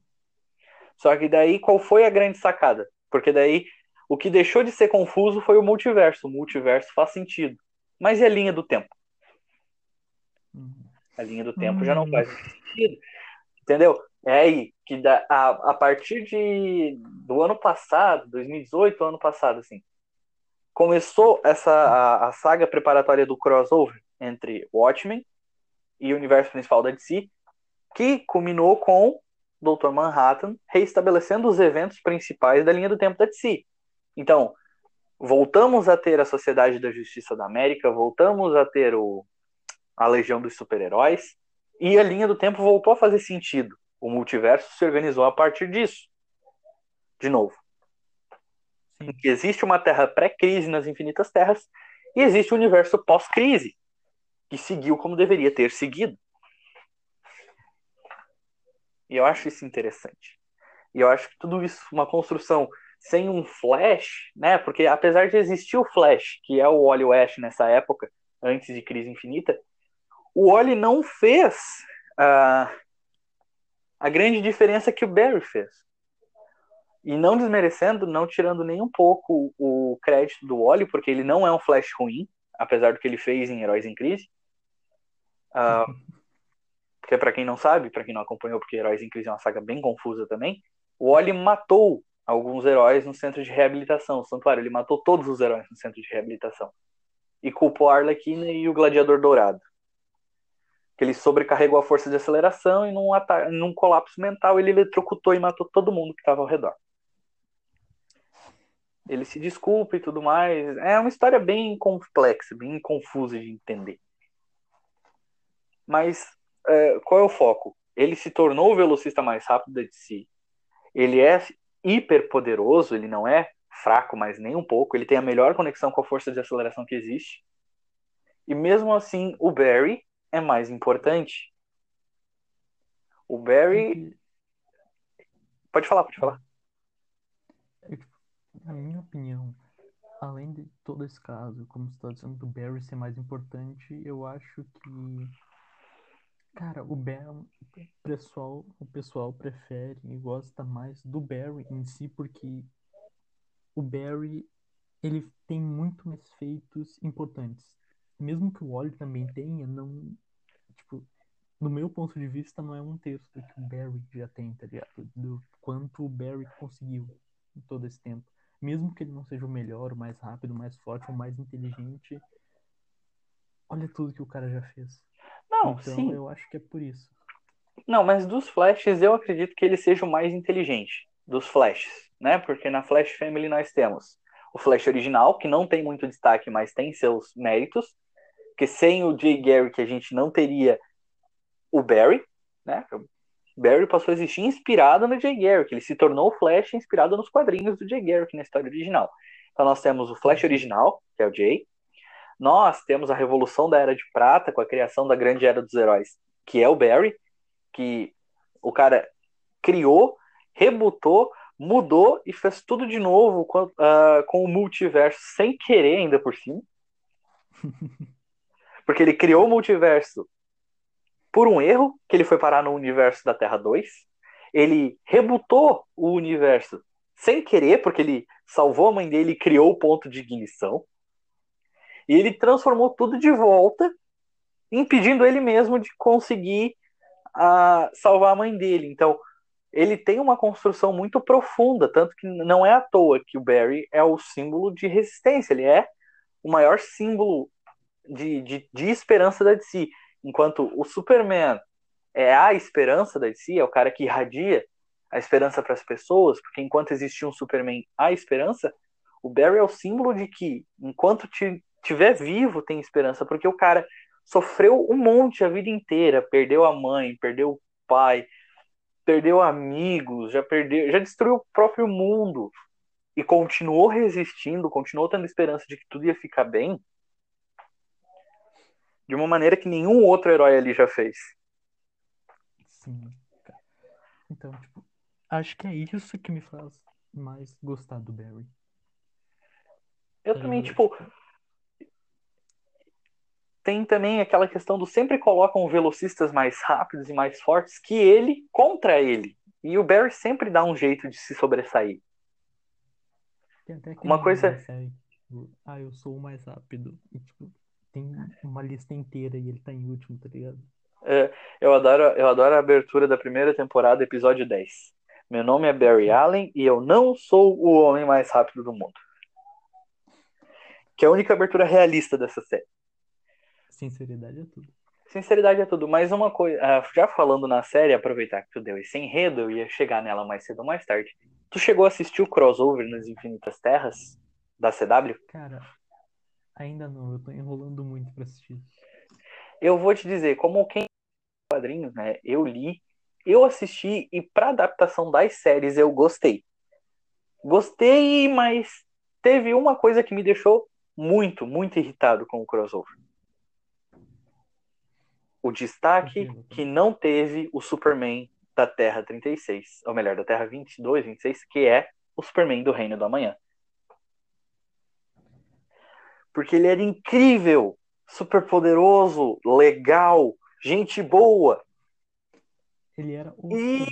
Só que daí, qual foi a grande sacada? Porque daí, o que deixou de ser confuso foi o multiverso. O multiverso faz sentido. Mas e a linha do tempo? Hum. A linha do tempo já não Hum. faz sentido. Entendeu? É aí que dá, a, a partir de, do ano passado, 2018, ano passado, assim, começou essa a, a saga preparatória do crossover entre Watchmen e o universo principal da DC, que culminou com Dr. Manhattan reestabelecendo os eventos principais da linha do tempo da DC. Então, voltamos a ter a Sociedade da Justiça da América, voltamos a ter o, a Legião dos Super-Heróis, e a linha do tempo voltou a fazer sentido. O multiverso se organizou a partir disso. De novo. Sim. Existe uma terra pré-crise nas infinitas terras e existe um universo pós-crise que seguiu como deveria ter seguido. E eu acho isso interessante. E eu acho que tudo isso, uma construção sem um Flash, né? Porque apesar de existir o Flash, que é o Wally West nessa época, antes de Crise Infinita, o Wally não fez ah, a grande diferença que o Barry fez. E não desmerecendo, não tirando nem um pouco o crédito do Wally, porque ele não é um Flash ruim, apesar do que ele fez em Heróis em Crise. Ah, porque para quem não sabe, para quem não acompanhou, porque Heróis em Crise é uma saga bem confusa também, o Wally matou alguns heróis no centro de reabilitação, o Santuário. Ele matou todos os heróis no centro de reabilitação. E culpou a Arlequina e o Gladiador Dourado. Que ele sobrecarregou a força de aceleração e num, num colapso mental ele eletrocutou e matou todo mundo que estava ao redor. Ele se desculpa e tudo mais. É uma história bem complexa, bem confusa de entender. Mas é, qual é o foco? Ele se tornou o velocista mais rápido da DC. Ele é hiper poderoso, ele não é fraco, mas nem um pouco. Ele tem a melhor conexão com a força de aceleração que existe. E mesmo assim, o Barry é mais importante. O Barry. Pode falar, pode falar. Na minha opinião, além de todo esse caso, como você está dizendo do Barry ser mais importante, eu acho que. Cara, o Barry. O pessoal, o pessoal prefere e gosta mais do Barry em si, porque o Barry ele tem muito mais feitos importantes. Mesmo que o Wally também tenha, não. Tipo, no meu ponto de vista, não é um texto que o Barry já tem, tá ligado? Do quanto o Barry conseguiu em todo esse tempo mesmo que ele não seja o melhor, o mais rápido, o mais forte, o mais inteligente, olha tudo que o cara já fez. Não, então sim. eu acho que é por isso. Não, mas dos Flashes eu acredito que ele seja o mais inteligente dos Flashes, né? Porque na Flash Family nós temos o Flash original, que não tem muito destaque, mas tem seus méritos. Que sem o Jay Garrick a gente não teria o Barry, né? O Barry passou a existir inspirado no Jay Garrick. Ele se tornou o Flash inspirado nos quadrinhos do Jay Garrick na história original. Então nós temos o Flash original, que é o Jay. Nós temos a Revolução da Era de Prata, com a criação da Grande Era dos Heróis, que é o Barry, que o cara criou, rebutou, mudou e fez tudo de novo com, uh, com o multiverso sem querer ainda por cima. Porque ele criou o multiverso por um erro, que ele foi parar no universo da Terra 2. Ele rebutou o universo sem querer, porque ele salvou a mãe dele e criou o ponto de ignição. E ele transformou tudo de volta, impedindo ele mesmo de conseguir uh, salvar a mãe dele. Então, ele tem uma construção muito profunda, tanto que não é à toa que o Barry é o símbolo de resistência, ele é o maior símbolo de, de, de esperança da DC. Enquanto o Superman é a esperança da DC, é o cara que irradia a esperança para as pessoas, porque enquanto existia um Superman a esperança, o Barry é o símbolo de que enquanto tiver vivo tem esperança, porque o cara sofreu um monte a vida inteira, perdeu a mãe, perdeu o pai, perdeu amigos, já perdeu, já destruiu o próprio mundo e continuou resistindo, continuou tendo esperança de que tudo ia ficar bem. De uma maneira que nenhum outro herói ali já fez. Sim. Então, tipo, acho que é isso que me faz mais gostar do Barry. Eu também, ligado? tipo, tem também aquela questão do sempre colocam velocistas mais rápidos e mais fortes que ele contra ele. E o Barry sempre dá um jeito de se sobressair. Tem até Uma coisa- tipo, ah, eu sou o mais rápido. E, tipo, tem uma lista inteira e ele tá em último, tá ligado? Eu adoro, eu adoro a abertura da primeira temporada, episódio 10. Meu nome é Barry Allen e eu não sou o homem mais rápido do mundo. Que é a única abertura realista dessa série. Sinceridade é tudo. Sinceridade é tudo, mas uma coisa, ah, já falando na série, aproveitar que tu deu esse enredo, eu ia chegar nela mais cedo ou mais tarde. Tu chegou a assistir o crossover nas Infinitas Terras da CW? Cara, ainda não, eu tô enrolando muito pra assistir. Eu vou te dizer, como quem quadrinhos, né? Eu li, eu assisti e pra adaptação das séries eu gostei. Gostei, mas teve uma coisa que me deixou muito, muito irritado com o crossover. O destaque que não teve o Superman da Terra 36, ou melhor, da Terra 22, 26, que é o Superman do Reino do Amanhã. Porque ele era incrível, super poderoso, legal, gente boa. Ele era o. E,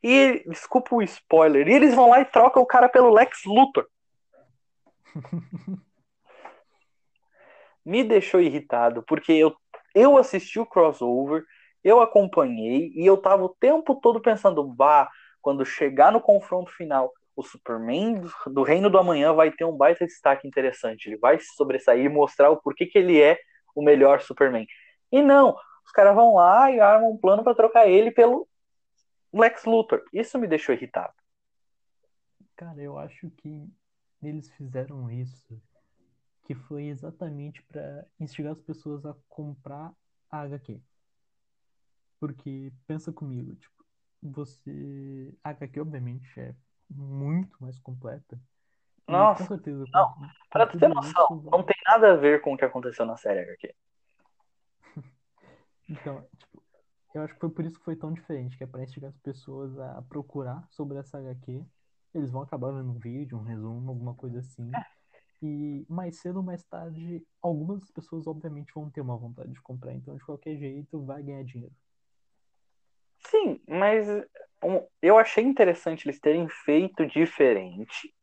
e desculpa o spoiler, e eles vão lá e trocam o cara pelo Lex Luthor. Me deixou irritado, porque eu, eu assisti o crossover, eu acompanhei, e eu tava o tempo todo pensando, bah, quando chegar no confronto final, o Superman do, Reino do Amanhã vai ter um baita destaque interessante. Ele vai se sobressair e mostrar o porquê que ele é o melhor Superman. E não, os caras vão lá e armam um plano para trocar ele pelo Lex Luthor. Isso me deixou irritado. Cara, eu acho que eles fizeram isso que foi exatamente pra instigar as pessoas a comprar a HQ. Porque pensa comigo, tipo, você. A HQ, obviamente, é muito mais completa. E Nossa, com certeza, não, com Pra tu ter noção, isso, não tem nada a ver com o que aconteceu na série HQ. Então, tipo, eu acho que foi por isso que foi tão diferente, que é pra instigar as pessoas a procurar sobre essa HQ. Eles vão acabar vendo um vídeo, um resumo, alguma coisa assim. E mais cedo ou mais tarde, algumas pessoas obviamente vão ter uma vontade de comprar. Então, de qualquer jeito, vai ganhar dinheiro. Sim, mas um, eu achei interessante eles terem feito diferente,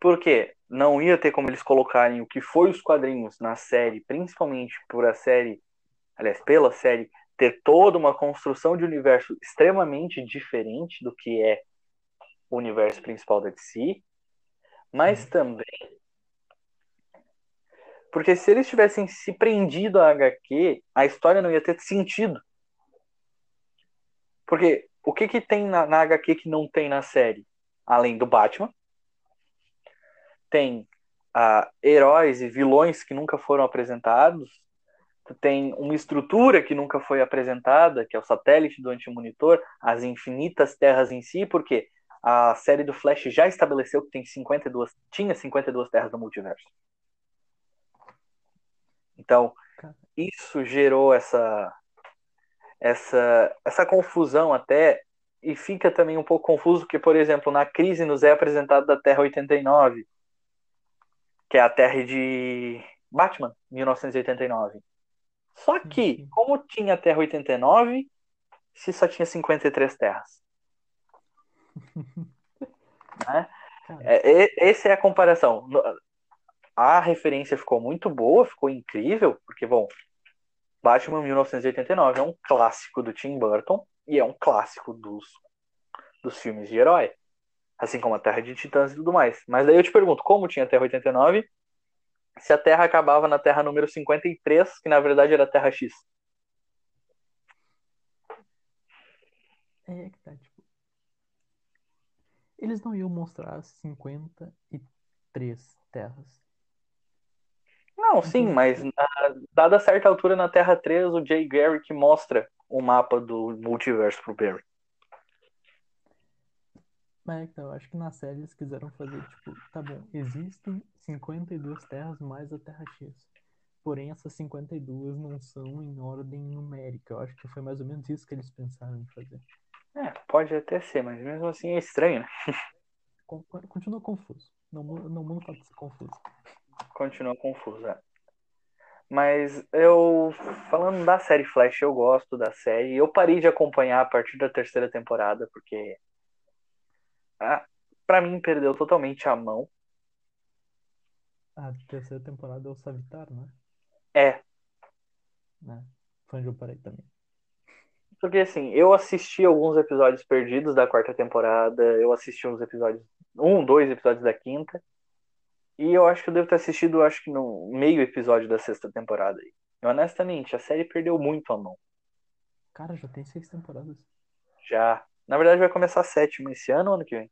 porque não ia ter como eles colocarem o que foi os quadrinhos na série, principalmente por a série, aliás, pela série, ter toda uma construção de universo extremamente diferente do que é o universo principal da DC, mas Uhum. também porque se eles tivessem se prendido a HQ, a história não ia ter sentido. Porque o que, que tem na, na HQ que não tem na série? Além do Batman, tem ah, heróis e vilões que nunca foram apresentados, tem uma estrutura que nunca foi apresentada, que é o satélite do antimonitor, as infinitas terras em si, porque a série do Flash já estabeleceu que tem 52, tinha 52 terras no multiverso. Então, isso gerou essa essa essa confusão até e fica também um pouco confuso porque, por exemplo, na crise nos é apresentado da Terra 89, que é a Terra de Batman, 1989. Só que, como tinha a Terra 89, se só tinha 53 terras. né? É, essa é a comparação. A referência ficou muito boa, ficou incrível, porque, bom, Batman 1989 é um clássico do Tim Burton e é um clássico dos, dos filmes de herói. Assim como a Terra de Titãs e tudo mais. Mas daí eu te pergunto, como tinha a Terra 89, se a Terra acabava na Terra número 53, que na verdade era a Terra X? é que tá, tipo. Eles não iam mostrar 53 terras. Não, sim, mas ah, dada certa altura na Terra 3, o Jay Garrick mostra o mapa do multiverso pro Barry. Mas é que eu acho que na série eles quiseram fazer, tipo, tá bom, existem 52 terras mais a Terra X. Porém, essas 52 não são em ordem numérica. Eu acho que foi mais ou menos isso que eles pensaram em fazer. É, pode até ser, mas mesmo assim é estranho, né? Con- Continua confuso. Não, não muda o fato de ser confuso. Continua confuso, é. Mas eu, falando da série Flash, eu gosto da série. Eu parei de acompanhar a partir da terceira temporada, porque ah, pra mim perdeu totalmente a mão. A terceira temporada é o Savitar, né? É, né? Foi onde eu parei também. porque assim, eu assisti alguns episódios perdidos da quarta temporada, eu assisti uns episódios, um, dois episódios da quinta, e eu acho que eu devo ter assistido, acho que no meio episódio da sexta temporada. aí. E, honestamente, a série perdeu muito a mão. Cara, já tem seis temporadas. Já. Na verdade, vai começar a sétima esse ano ou ano que vem?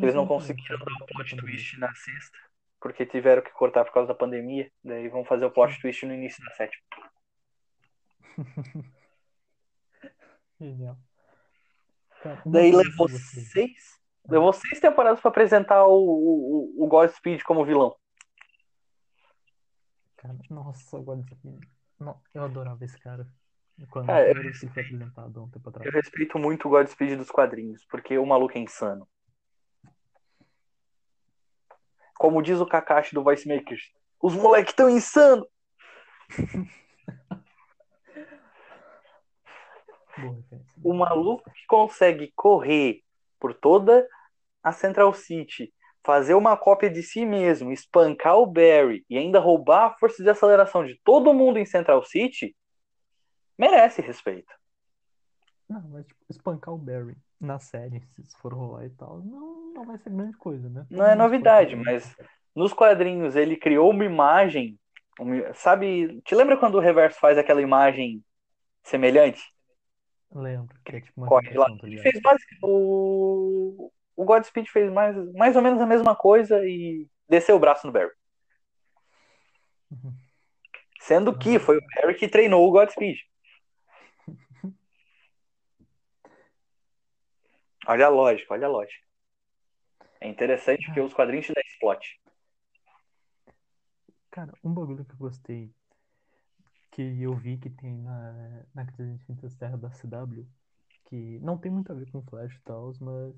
Eles não conseguiram dar o plot twist na sexta, porque tiveram que cortar por causa da pandemia. Daí vão fazer o plot twist no início da sétima. Genial. Cara, Daí levou seis, levou seis temporadas pra apresentar o, o, o Godspeed como vilão. Cara, nossa, o Godspeed. Não, eu adorava esse cara. Quando Cara, eu que ele foi apresentado um tempo Eu atrás. respeito muito o Godspeed dos quadrinhos, porque o maluco é insano. Como diz o Kakashi do Voice Makers, os moleques tão insanos. Boa referência. O maluco que consegue correr por toda a Central City, fazer uma cópia de si mesmo, espancar o Barry e ainda roubar a força de aceleração de todo mundo em Central City, merece respeito. Não, mas tipo, espancar o Barry na série, se for rolar e tal, não, não vai ser grande coisa, né? Não é Todo novidade, mas nos quadrinhos ele criou uma imagem. uma- sabe, te lembra quando o Reverso faz aquela imagem semelhante? Lembro, que é tipo uma Corre lá. tá Ele fez basic- o, o Godspeed fez mais, mais ou menos a mesma coisa e desceu o braço no Barry. Uhum. Sendo que foi o Barry que treinou o Godspeed. Olha a lógica, olha a lógica. É interessante porque os quadrinhos te dão esse plot. Cara, um bagulho que eu gostei, que eu vi que tem na, na Crise Infinitas Terra da CW, que não tem muito a ver com Flash e tal, mas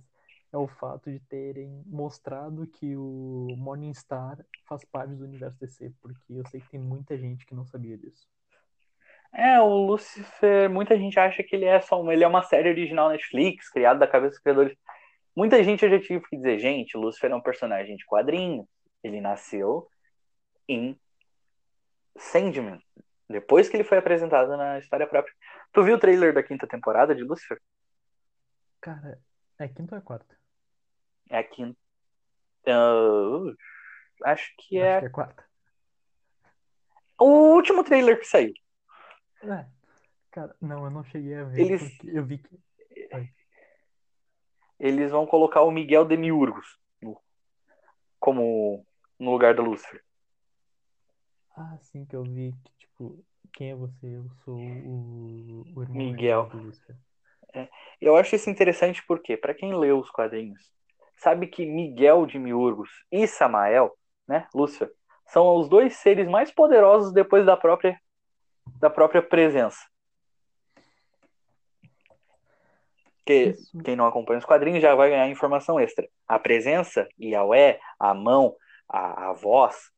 é o fato de terem mostrado que o Morningstar faz parte do universo DC, porque eu sei que tem muita gente que não sabia disso. É, o Lucifer, muita gente acha que ele é só uma, ele é uma série original Netflix, criada da cabeça dos criadores. Muita gente eu já tive que dizer, gente, o Lucifer é um personagem de quadrinho. Ele nasceu em Sandman, depois que ele foi apresentado na história própria. Tu viu o trailer da quinta temporada de Lucifer? Cara, é quinta ou é quarta? É a quinta. Ah, acho que Acho é que é quarta. o último trailer que saiu. É. Cara, não, eu não cheguei a ver, Eles- eu vi que Eles vão colocar o Miguel Demiurgos no- como no lugar do Lucifer. Ah, sim, que eu vi que, tipo, quem é você? Eu sou o, o irmão Miguel. do Lucifer. Eu acho isso interessante porque, para quem leu os quadrinhos, sabe que Miguel de Miurgos e Samael, né, Lúcifer, são os dois seres mais poderosos depois da própria da própria presença. Que Isso, quem não acompanha os quadrinhos já vai ganhar informação extra. A presença, Yahweh, a mão, a, a voz,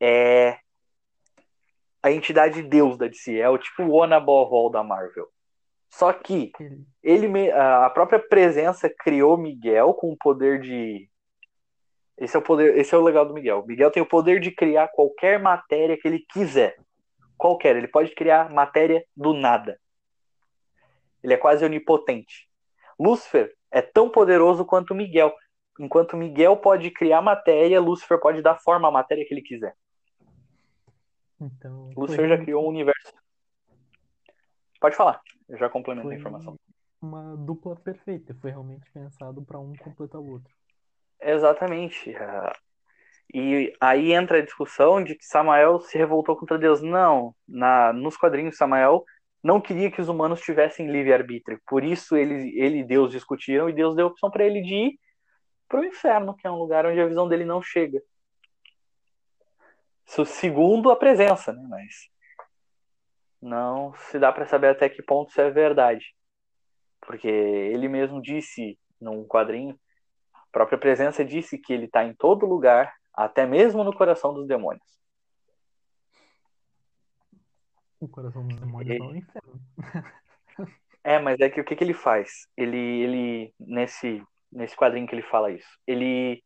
é a entidade Deus da DC, é o tipo Above All da Marvel. Só que ele, a própria presença criou Miguel com o poder de esse é o poder esse é o legal do Miguel. Miguel tem o poder de criar qualquer matéria que ele quiser. Qualquer ele pode criar matéria do nada. Ele é quase onipotente. Lúcifer é tão poderoso quanto Miguel. Enquanto Miguel pode criar matéria Lúcifer pode dar forma à matéria que ele quiser. Então, Lúcifer já criou um universo pode falar eu já complemento a foi informação uma dupla perfeita. Foi realmente pensado pra um completar o outro. Exatamente. Ah, E aí entra a discussão de que Samael se revoltou contra Deus. Não, na, nos quadrinhos Samael não queria que os humanos tivessem livre-arbítrio. Por isso ele, ele e Deus discutiram e Deus deu a opção para ele de ir para o inferno, que é um lugar onde a visão dele não chega. Isso segundo a presença, né? Mas não se dá para saber até que ponto isso é verdade. Porque ele mesmo disse num quadrinho, a própria presença disse que ele está em todo lugar, até mesmo no coração dos demônios. O coração dos demônios Ele- é o inferno. É, mas é que o que, que ele faz? Ele, ele nesse, nesse quadrinho que ele fala isso, ele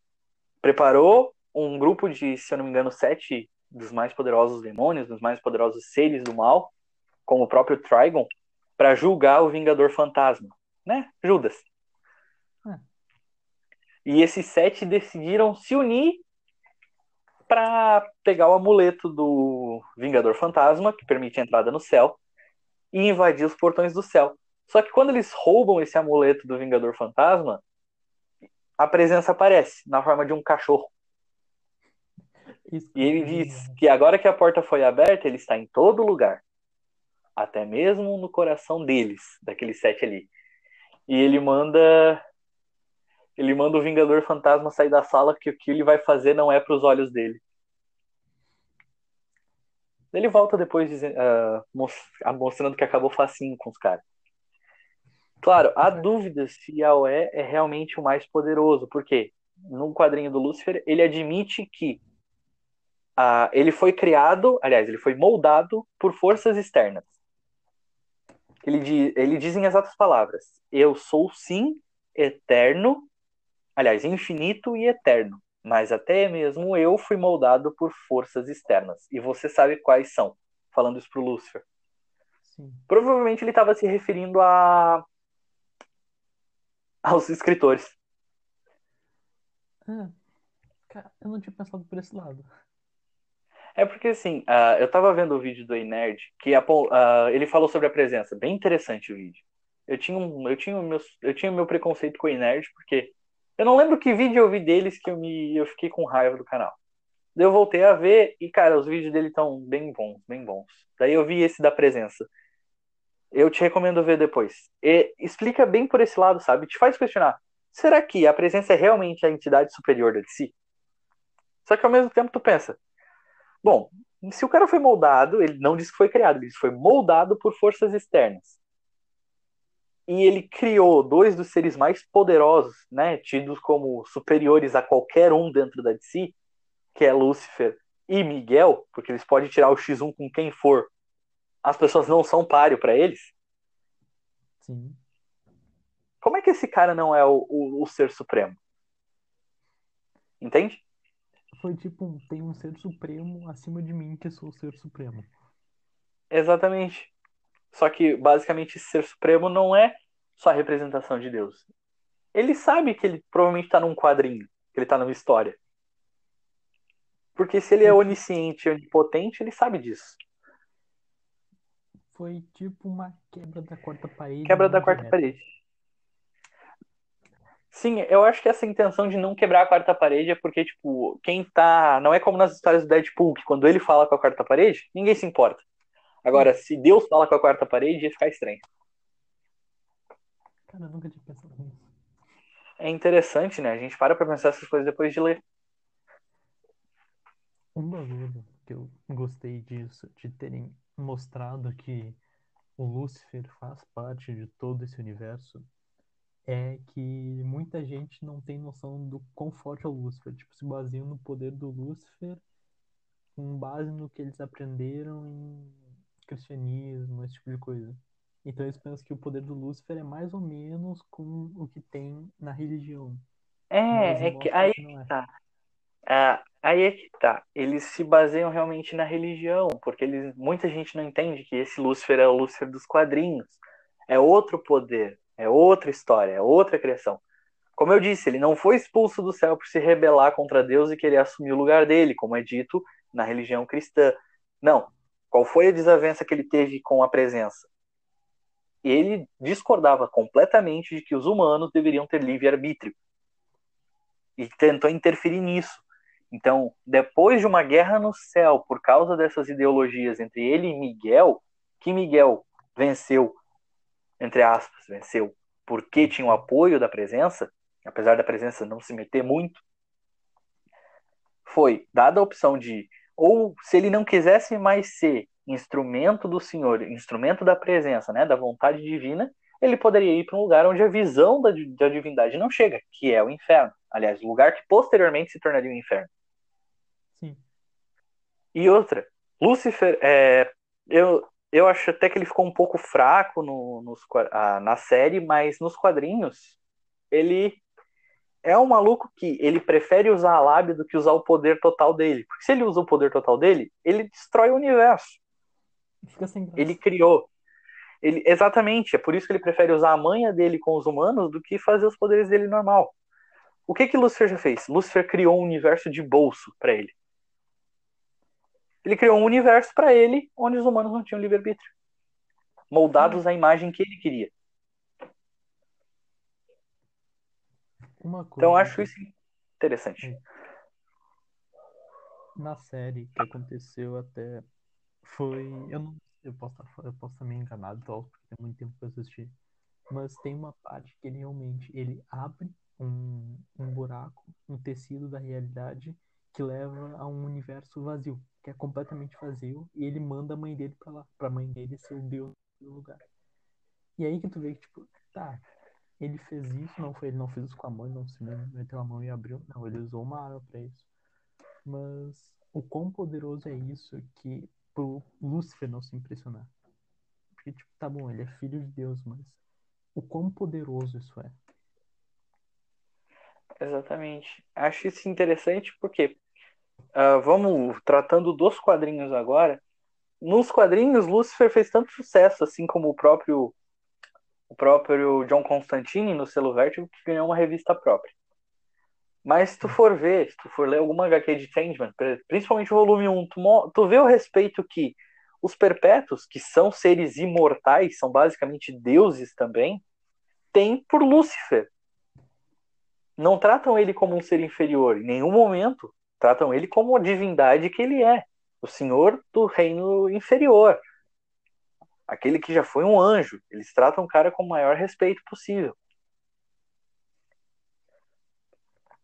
preparou um grupo de, se eu não me engano, sete dos mais poderosos demônios, dos mais poderosos seres do mal, como o próprio Trigon, para julgar o Vingador Fantasma, né? Judas. É. E esses sete decidiram se unir para pegar o amuleto do Vingador Fantasma, que permite a entrada no céu, e invadir os portões do céu. Só que quando eles roubam esse amuleto do Vingador Fantasma, a presença aparece na forma de um cachorro. Isso E ele diz que agora que a porta foi aberta, ele está em todo lugar. Até mesmo no coração deles, daqueles sete ali. E ele manda. Ele manda o Vingador Fantasma sair da sala, que o que ele vai fazer não é para os olhos dele. Ele volta depois dizendo, ah, mos- ah, mostrando que acabou facinho com os caras. Claro, há dúvidas se Yahweh é realmente o mais poderoso, porque no quadrinho do Lúcifer ele admite que ah, ele foi criado, aliás, ele foi moldado por forças externas. Ele, di- ele diz em exatas palavras: Eu sou sim eterno, aliás, infinito e eterno, mas até mesmo eu fui moldado por forças externas. E você sabe quais são, falando isso pro Lúcifer. Sim. Provavelmente ele estava se referindo a aos escritores. Cara, eu não tinha pensado por esse lado. É porque assim, ah, eu tava vendo o vídeo do Nerd que apo- ah, ele falou sobre a presença. Bem interessante o vídeo. Eu tinha um, eu tinha meus, eu tinha meu preconceito com o Nerd porque eu não lembro que vídeo eu vi deles que eu me, eu fiquei com raiva do canal. Daí eu voltei a ver e cara, os vídeos dele estão bem bons, bem bons. Daí eu vi esse da presença. Eu te recomendo ver depois. E explica bem por esse lado, sabe? Te faz questionar. Será que a presença é realmente a entidade superior de si? Só que ao mesmo tempo tu pensa, Bom, se o cara foi moldado, ele não disse que foi criado, ele disse que foi moldado por forças externas. E ele criou dois dos seres mais poderosos, né, tidos como superiores a qualquer um dentro da DC, que é Lúcifer e Miguel, porque eles podem tirar o X1 com quem for. As pessoas não são páreo para eles. Sim. Como é que esse cara não é o, o, o ser supremo? Entende? Foi tipo, tem um ser supremo acima de mim que sou o ser supremo. Exatamente. Só que, basicamente, esse ser supremo não é só a representação de Deus. Ele sabe que ele provavelmente está num quadrinho, que ele está numa história. Porque se ele é onisciente e onipotente, ele sabe disso. Foi tipo uma quebra da quarta parede. Quebra da muito quarta parede. Sim, eu acho que essa intenção de não quebrar a quarta parede é porque, tipo, quem tá. Não é como nas histórias do Deadpool, que quando ele fala com a quarta parede, ninguém se importa. Agora, se Deus fala com a quarta parede, ia ficar estranho. Cara, eu nunca tinha pensado nisso. É interessante, né? A gente para pra pensar essas coisas depois de ler. Um bagulho que eu gostei disso, de terem mostrado que o Lúcifer faz parte de todo esse universo, é que muita gente não tem noção do quão forte é o Lúcifer. Tipo, se baseiam no poder do Lúcifer com base no que eles aprenderam em cristianismo, esse tipo de coisa. Então eles pensam que o poder do Lúcifer é mais ou menos com o que tem na religião. É, é que aí que é. tá. Ah, aí é que tá. Eles se baseiam realmente na religião, porque eles, muita gente não entende que esse Lúcifer é o Lúcifer dos quadrinhos. É outro poder, é outra história, é outra criação. Como eu disse, ele não foi expulso do céu por se rebelar contra Deus e querer assumir o lugar dele, como é dito na religião cristã. Não. Qual foi a desavença que ele teve com a presença? Ele discordava completamente de que os humanos deveriam ter livre-arbítrio e tentou interferir nisso. Então, depois de uma guerra no céu por causa dessas ideologias entre ele e Miguel, que Miguel venceu, entre aspas, venceu, porque tinha o apoio da presença, apesar da presença não se meter muito, foi dada a opção de Ou se ele não quisesse mais ser instrumento do Senhor, instrumento da presença, né, da vontade divina, ele poderia ir para um lugar onde a visão da, da divindade não chega, que é o inferno. Aliás, o lugar que posteriormente se tornaria o inferno. Sim. E outra, Lúcifer, é, eu, eu acho até que ele ficou um pouco fraco no, nos, ah, na série, mas nos quadrinhos ele é um maluco que ele prefere usar a lábia do que usar o poder total dele. Porque se ele usa o poder total dele, ele destrói o universo. Ele criou. Ele, exatamente, é por isso que ele prefere usar a manha dele com os humanos do que fazer os poderes dele normal. O que que Lúcifer já fez? Lúcifer criou um universo de bolso para ele. Ele criou um universo para ele onde os humanos não tinham livre-arbítrio, moldados à imagem que ele queria. então acho isso interessante. Na série que aconteceu até foi, eu não, eu posso eu posso estar meio enganado, porque tem muito tempo que eu assisti, mas tem uma parte que ele realmente ele abre um, um buraco no tecido da realidade que leva a um universo vazio, que é completamente vazio, e ele manda a mãe dele pra lá, pra mãe dele ser o deus do lugar. E aí que tu vê que, tipo, tá, ele fez isso, não foi, ele não fez isso com a mãe, não se meteu a mão e abriu, não, ele usou uma arma pra isso. Mas o quão poderoso é isso que pro Lúcifer não se impressionar. Porque, tipo, tá bom, ele é filho de Deus, mas o quão poderoso isso é. Exatamente. Acho isso interessante porque uh, vamos tratando dos quadrinhos agora. Nos quadrinhos, Lucifer fez tanto sucesso, assim como o próprio o próprio John Constantine no selo Vertigo, que ganhou uma revista própria. Mas se tu for ver, se tu for ler alguma HQ de Changeman, principalmente o volume 1, tu, tu vê o respeito que os perpétuos, que são seres imortais, são basicamente deuses também, têm por Lúcifer não tratam ele como um ser inferior, em nenhum momento. Tratam ele como a divindade que ele é, o senhor do reino inferior. Aquele que já foi um anjo. Eles tratam o cara com o maior respeito possível.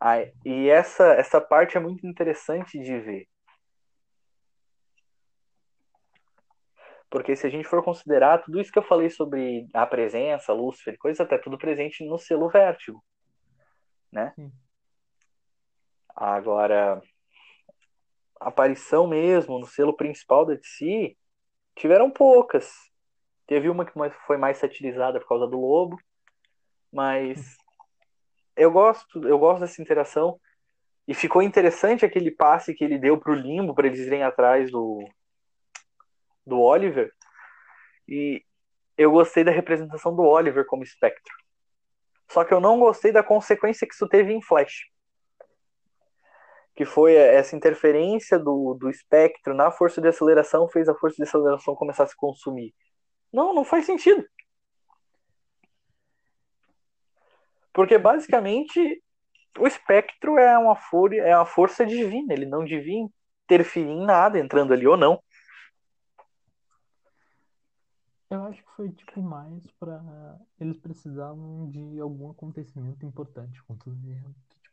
Ah, e essa, essa parte é muito interessante de ver. Porque se a gente for considerar tudo isso que eu falei sobre a presença, Lúcifer, coisa até tudo presente no selo Vértigo né? Agora, aparição mesmo no selo principal da DC, tiveram poucas. Teve uma que foi mais satirizada por causa do lobo, mas eu gosto, eu gosto dessa interação. E ficou interessante aquele passe que ele deu pro Limbo para eles irem atrás do do Oliver. E eu gostei da representação do Oliver como espectro. Só que eu não gostei da consequência que isso teve em Flash. Que foi essa interferência do, do espectro na força de aceleração fez a força de aceleração começar a se consumir. Não, não faz sentido. Porque basicamente o espectro é uma, fúria, é uma força divina, ele não devia interferir em nada, entrando ali ou não. Eu acho que foi tipo mais pra. Eles precisavam de algum acontecimento importante tipo,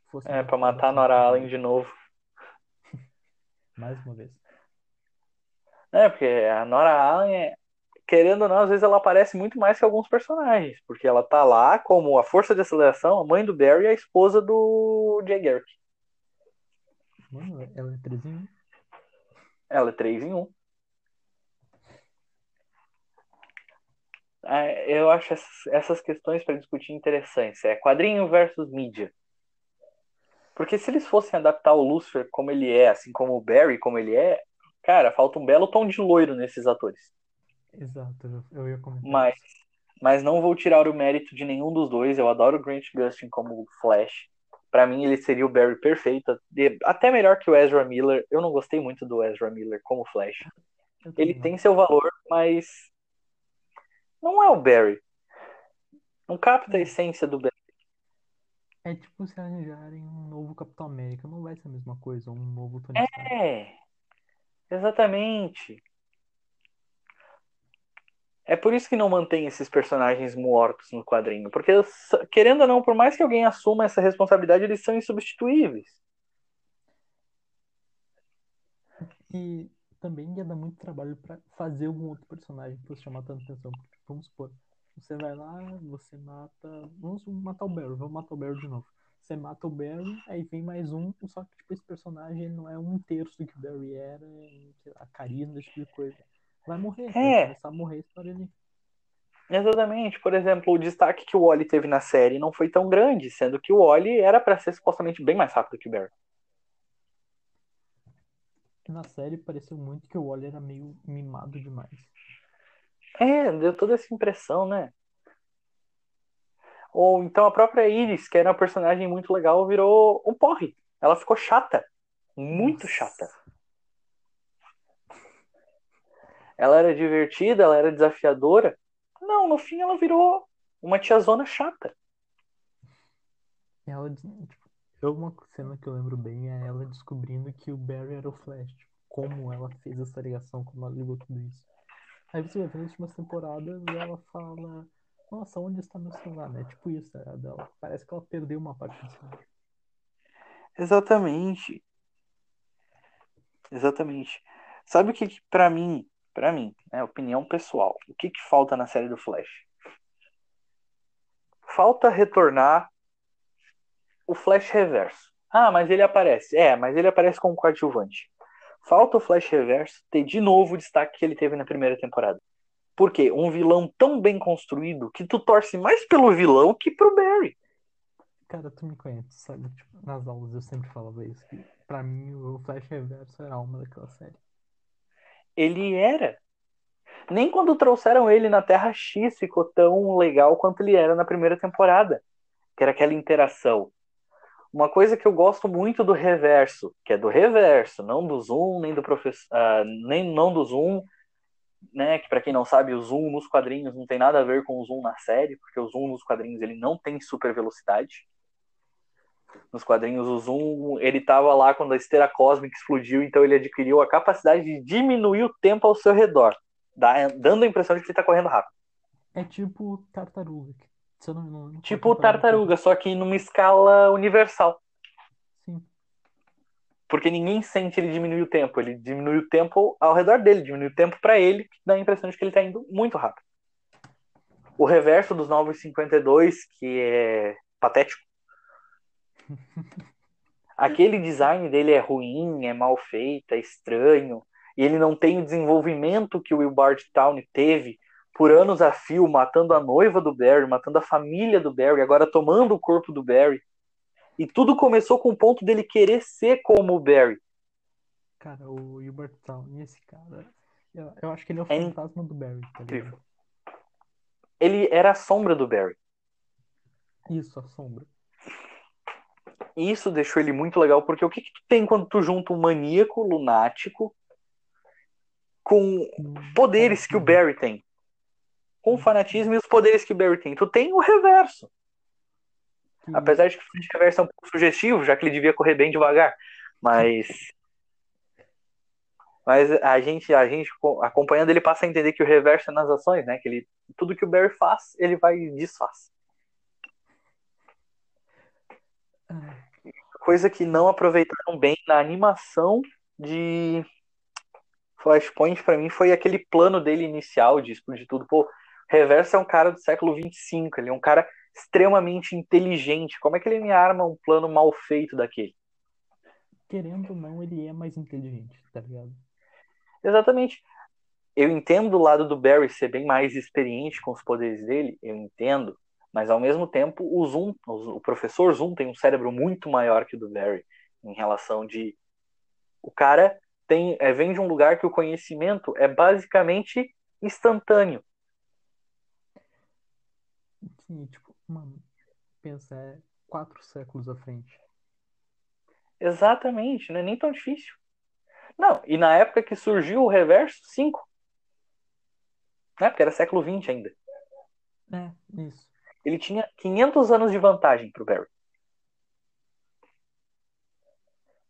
fosse. É, pra matar a Nora Allen de novo. mais uma vez. É, porque a Nora Allen, é... querendo ou não, às vezes ela aparece muito mais que alguns personagens. Porque ela tá lá como a força de aceleração, a mãe do Barry e a esposa do Jay Garrick. Mano, ela é 3 em 1. Ela é 3 em 1. É, eu acho essas questões para discutir interessantes. É quadrinho versus mídia. Porque se eles fossem adaptar o Lucifer como ele é, assim como o Barry como ele é, cara, falta um belo tom de loiro nesses atores. Exato, eu ia comentar. Mas, mas não vou tirar o mérito de nenhum dos dois. Eu adoro o Grant Gustin como Flash. Para mim, ele seria o Barry perfeito. Até melhor que o Ezra Miller. Eu não gostei muito do Ezra Miller como Flash. Ele tem seu valor, mas não é o Barry. Não capta a essência do Barry. É tipo se arranjarem um novo Capitão América. Não vai ser a mesma coisa, um novo Tony Stark. É, exatamente. É por isso que não mantém esses personagens mortos no quadrinho. Porque, querendo ou não, por mais que alguém assuma essa responsabilidade, eles são insubstituíveis. E também ia dar muito trabalho pra fazer algum outro personagem fosse chamar tanta atenção. Porque, vamos supor, você vai lá, você mata. Vamos matar o Barry, vamos matar o Barry de novo. Você mata o Barry, aí vem mais um, só que tipo, esse personagem ele não é um terço do que o Barry era, sei lá, carisma, esse tipo de coisa. Vai morrer, vai É. começar a morrer a história ali. Exatamente. Por exemplo, o destaque que o Wally teve na série não foi tão grande, sendo que o Wally era pra ser supostamente bem mais rápido que o Barry. Na série pareceu muito que o Wally era meio mimado demais. É, deu toda essa impressão, né? Ou então a própria Iris, que era uma personagem muito legal, virou um porre. Ela ficou chata. Muito Nossa. chata. Ela era divertida, ela era desafiadora. Não, no fim ela virou uma tiazona chata. Ela, tipo, eu, uma cena que eu lembro bem é ela descobrindo que o Barry era o Flash. Tipo, como ela fez essa ligação, como ela ligou tudo isso. Aí você ver nas últimas temporadas e ela fala: Nossa, onde está meu celular? Né? Tipo isso? Ela, parece que ela perdeu uma parte do celular. Exatamente. Exatamente. Sabe o que, que para mim, para mim, é opinião pessoal, o que que falta na série do Flash? Falta retornar o Flash Reverso. Ah, mas ele aparece. É, mas ele aparece como coadjuvante. Falta o Flash Reverso ter de novo o destaque que ele teve na primeira temporada. Por quê? Um vilão tão bem construído que tu torce mais pelo vilão que pro Barry. Cara, tu me conhece, sabe? Tipo, nas aulas eu sempre falava isso. Que pra mim o Flash Reverso era a alma daquela série. Ele era. Nem quando trouxeram ele na Terra X ficou tão legal quanto ele era na primeira temporada. Que era aquela interação. Uma coisa que eu gosto muito do reverso, que é do reverso, não do zoom, nem do professor, nem não do zoom, né? Que para quem não sabe, o zoom nos quadrinhos não tem nada a ver com o zoom na série, porque o zoom nos quadrinhos ele não tem super velocidade. Nos quadrinhos o zoom ele tava lá quando a esteira cósmica explodiu, então ele adquiriu a capacidade de diminuir o tempo ao seu redor, dando a impressão de que ele tá correndo rápido. É tipo tartaruga. que- Não engano, qual Tipo tartaruga, só que numa escala universal. Sim. Porque ninguém sente ele diminuir o tempo. Ele diminui o tempo ao redor dele, diminui o tempo pra ele, que dá a impressão de que ele tá indo muito rápido. O reverso dos Novos 52, que é patético. Aquele design dele é ruim, é mal feito, é estranho. E ele não tem o desenvolvimento que o Will Bard Town teve por anos a fio, matando a noiva do Barry, matando a família do Barry, agora tomando o corpo do Barry. E tudo começou com o ponto dele querer ser como o Barry. Cara, o Hubert Town, esse cara. Eu, eu acho que ele é o É fantasma do Barry, tá incrível. Ele era a sombra do Barry. Isso, a sombra. Isso deixou ele muito legal, porque o que, que tu tem quando tu junta um maníaco lunático com Hum, poderes que o Barry tem? Com o fanatismo e os poderes que Barry tem. Tu tem o reverso. Apesar de que o reverso é um pouco sugestivo, já que ele devia correr bem devagar. Mas. Mas a gente, a gente acompanhando, ele passa a entender que o reverso é nas ações, né? Que ele, tudo que o Barry faz, ele vai e desfaz. Coisa que não aproveitaram bem na animação de Flashpoint, pra mim, foi aquele plano dele inicial de explodir tudo. Pô, Reverso é um cara do século 25, ele é um cara extremamente inteligente. Como é que ele me arma um plano mal feito daquele? querendo ou não, ele é mais inteligente, tá ligado? Exatamente. Eu entendo o lado do Barry ser bem mais experiente com os poderes dele, eu entendo, mas ao mesmo tempo o Zoom, o professor Zoom tem um cérebro muito maior que o do Barry em relação de o cara tem é, vem de um lugar que o conhecimento é basicamente instantâneo. Sim, tipo, mano, pensa, é quatro séculos à frente. Exatamente, não é nem tão difícil. Não, e na época que surgiu o reverso, cinco. Né? Porque era século 20 ainda. É, isso. Ele tinha 500 anos de vantagem pro Barry.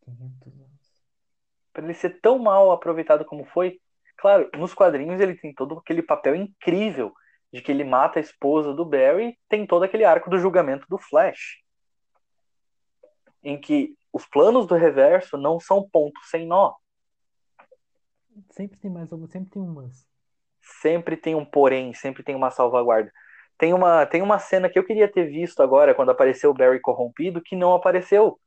500 anos. Pra ele ser tão mal aproveitado como foi. Claro, nos quadrinhos ele tem todo aquele papel incrível de que ele mata a esposa do Barry, tem todo aquele arco do julgamento do Flash. Em que os planos do reverso não são pontos sem nó. Sempre tem mais algo, sempre tem umas. Sempre tem um porém, sempre tem uma salvaguarda. Tem uma, tem uma cena que eu queria ter visto agora, quando apareceu o Barry corrompido, que não apareceu.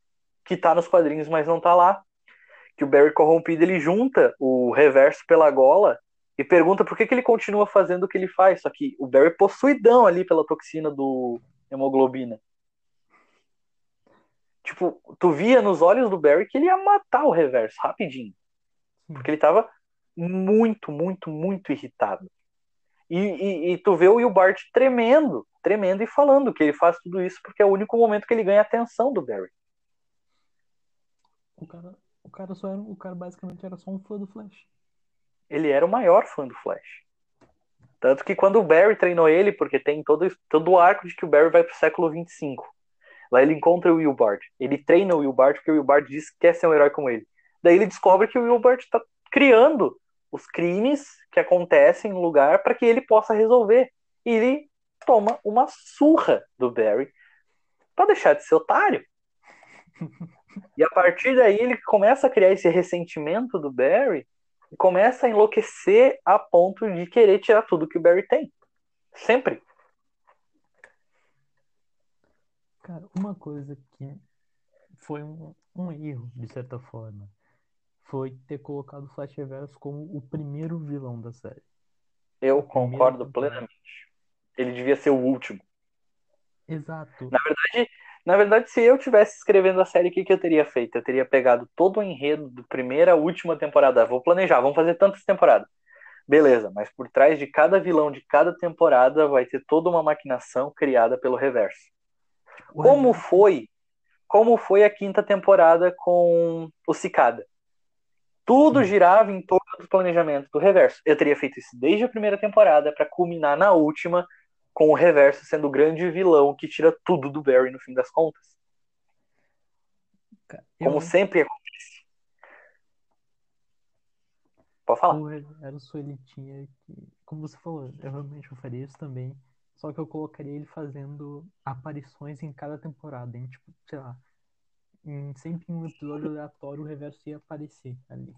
Que tá nos quadrinhos, mas não tá lá. Que o Barry corrompido ele junta o reverso pela gola e pergunta por que, que ele continua fazendo o que ele faz. Só que o Barry possuidão ali pela toxina do hemoglobina. Tipo, tu via nos olhos do Barry que ele ia matar o reverso rapidinho. Porque ele tava muito, muito, muito irritado. E, e, e, tu vê o Will Bart tremendo, tremendo e falando que ele faz tudo isso porque é o único momento que ele ganha a atenção do Barry. O cara, o cara só era, o cara basicamente era só um fã do Flash. Ele era o maior fã do Flash. Tanto que quando o Barry treinou ele, porque tem todo, todo o arco de que o Barry vai pro século 25. Lá ele encontra o Will Bart. Ele treina o Will Bart porque o Will Bart diz que quer ser um herói como ele. Daí ele descobre que o Will Bart tá criando os crimes que acontecem no lugar para que ele possa resolver. E ele toma uma surra do Barry para deixar de ser otário. e a partir daí ele começa a criar esse ressentimento do Barry começa a enlouquecer a ponto de querer tirar tudo que o Barry tem. Sempre. Cara, uma coisa que foi um, um erro, de certa forma, foi ter colocado o Flash Reverso como o primeiro vilão da série. Eu concordo plenamente. Ele devia ser o último. Exato. Na verdade, na verdade, se eu tivesse escrevendo a série, o que, que eu teria feito? Eu teria pegado todo o enredo do primeira à última temporada. Vou planejar, vamos fazer tantas temporadas. Beleza, mas por trás de cada vilão de cada temporada vai ter toda uma maquinação criada pelo reverso. Como foi? Como foi a quinta temporada com o Cicada? Tudo girava em torno do planejamento do reverso. Eu teria feito isso desde a primeira temporada para culminar na última com o reverso sendo o grande vilão que tira tudo do Barry no fim das contas. Como eu... sempre acontece. Pode falar. O reverso ele tinha que. Como você falou, eu realmente faria isso também. Só que eu colocaria ele fazendo aparições em cada temporada. Em, tipo, sei lá. Em, sempre em um episódio aleatório o reverso ia aparecer ali.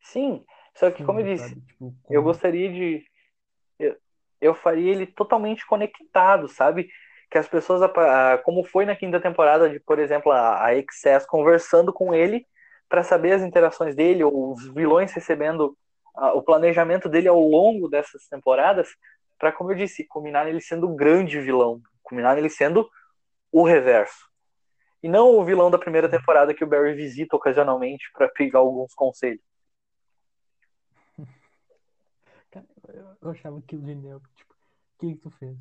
Sim, só que como eu disse, tipo, como... eu gostaria de eu faria ele totalmente conectado, sabe? Que as pessoas, como foi na quinta temporada de, por exemplo, a Excess conversando com ele para saber as interações dele, ou os vilões recebendo o planejamento dele ao longo dessas temporadas, para, como eu disse, culminar ele sendo o grande vilão, culminar ele sendo o reverso. E não o vilão da primeira temporada que o Barry visita ocasionalmente para pegar alguns conselhos. Eu achava aquilo genial. Tipo, o que, que tu fez?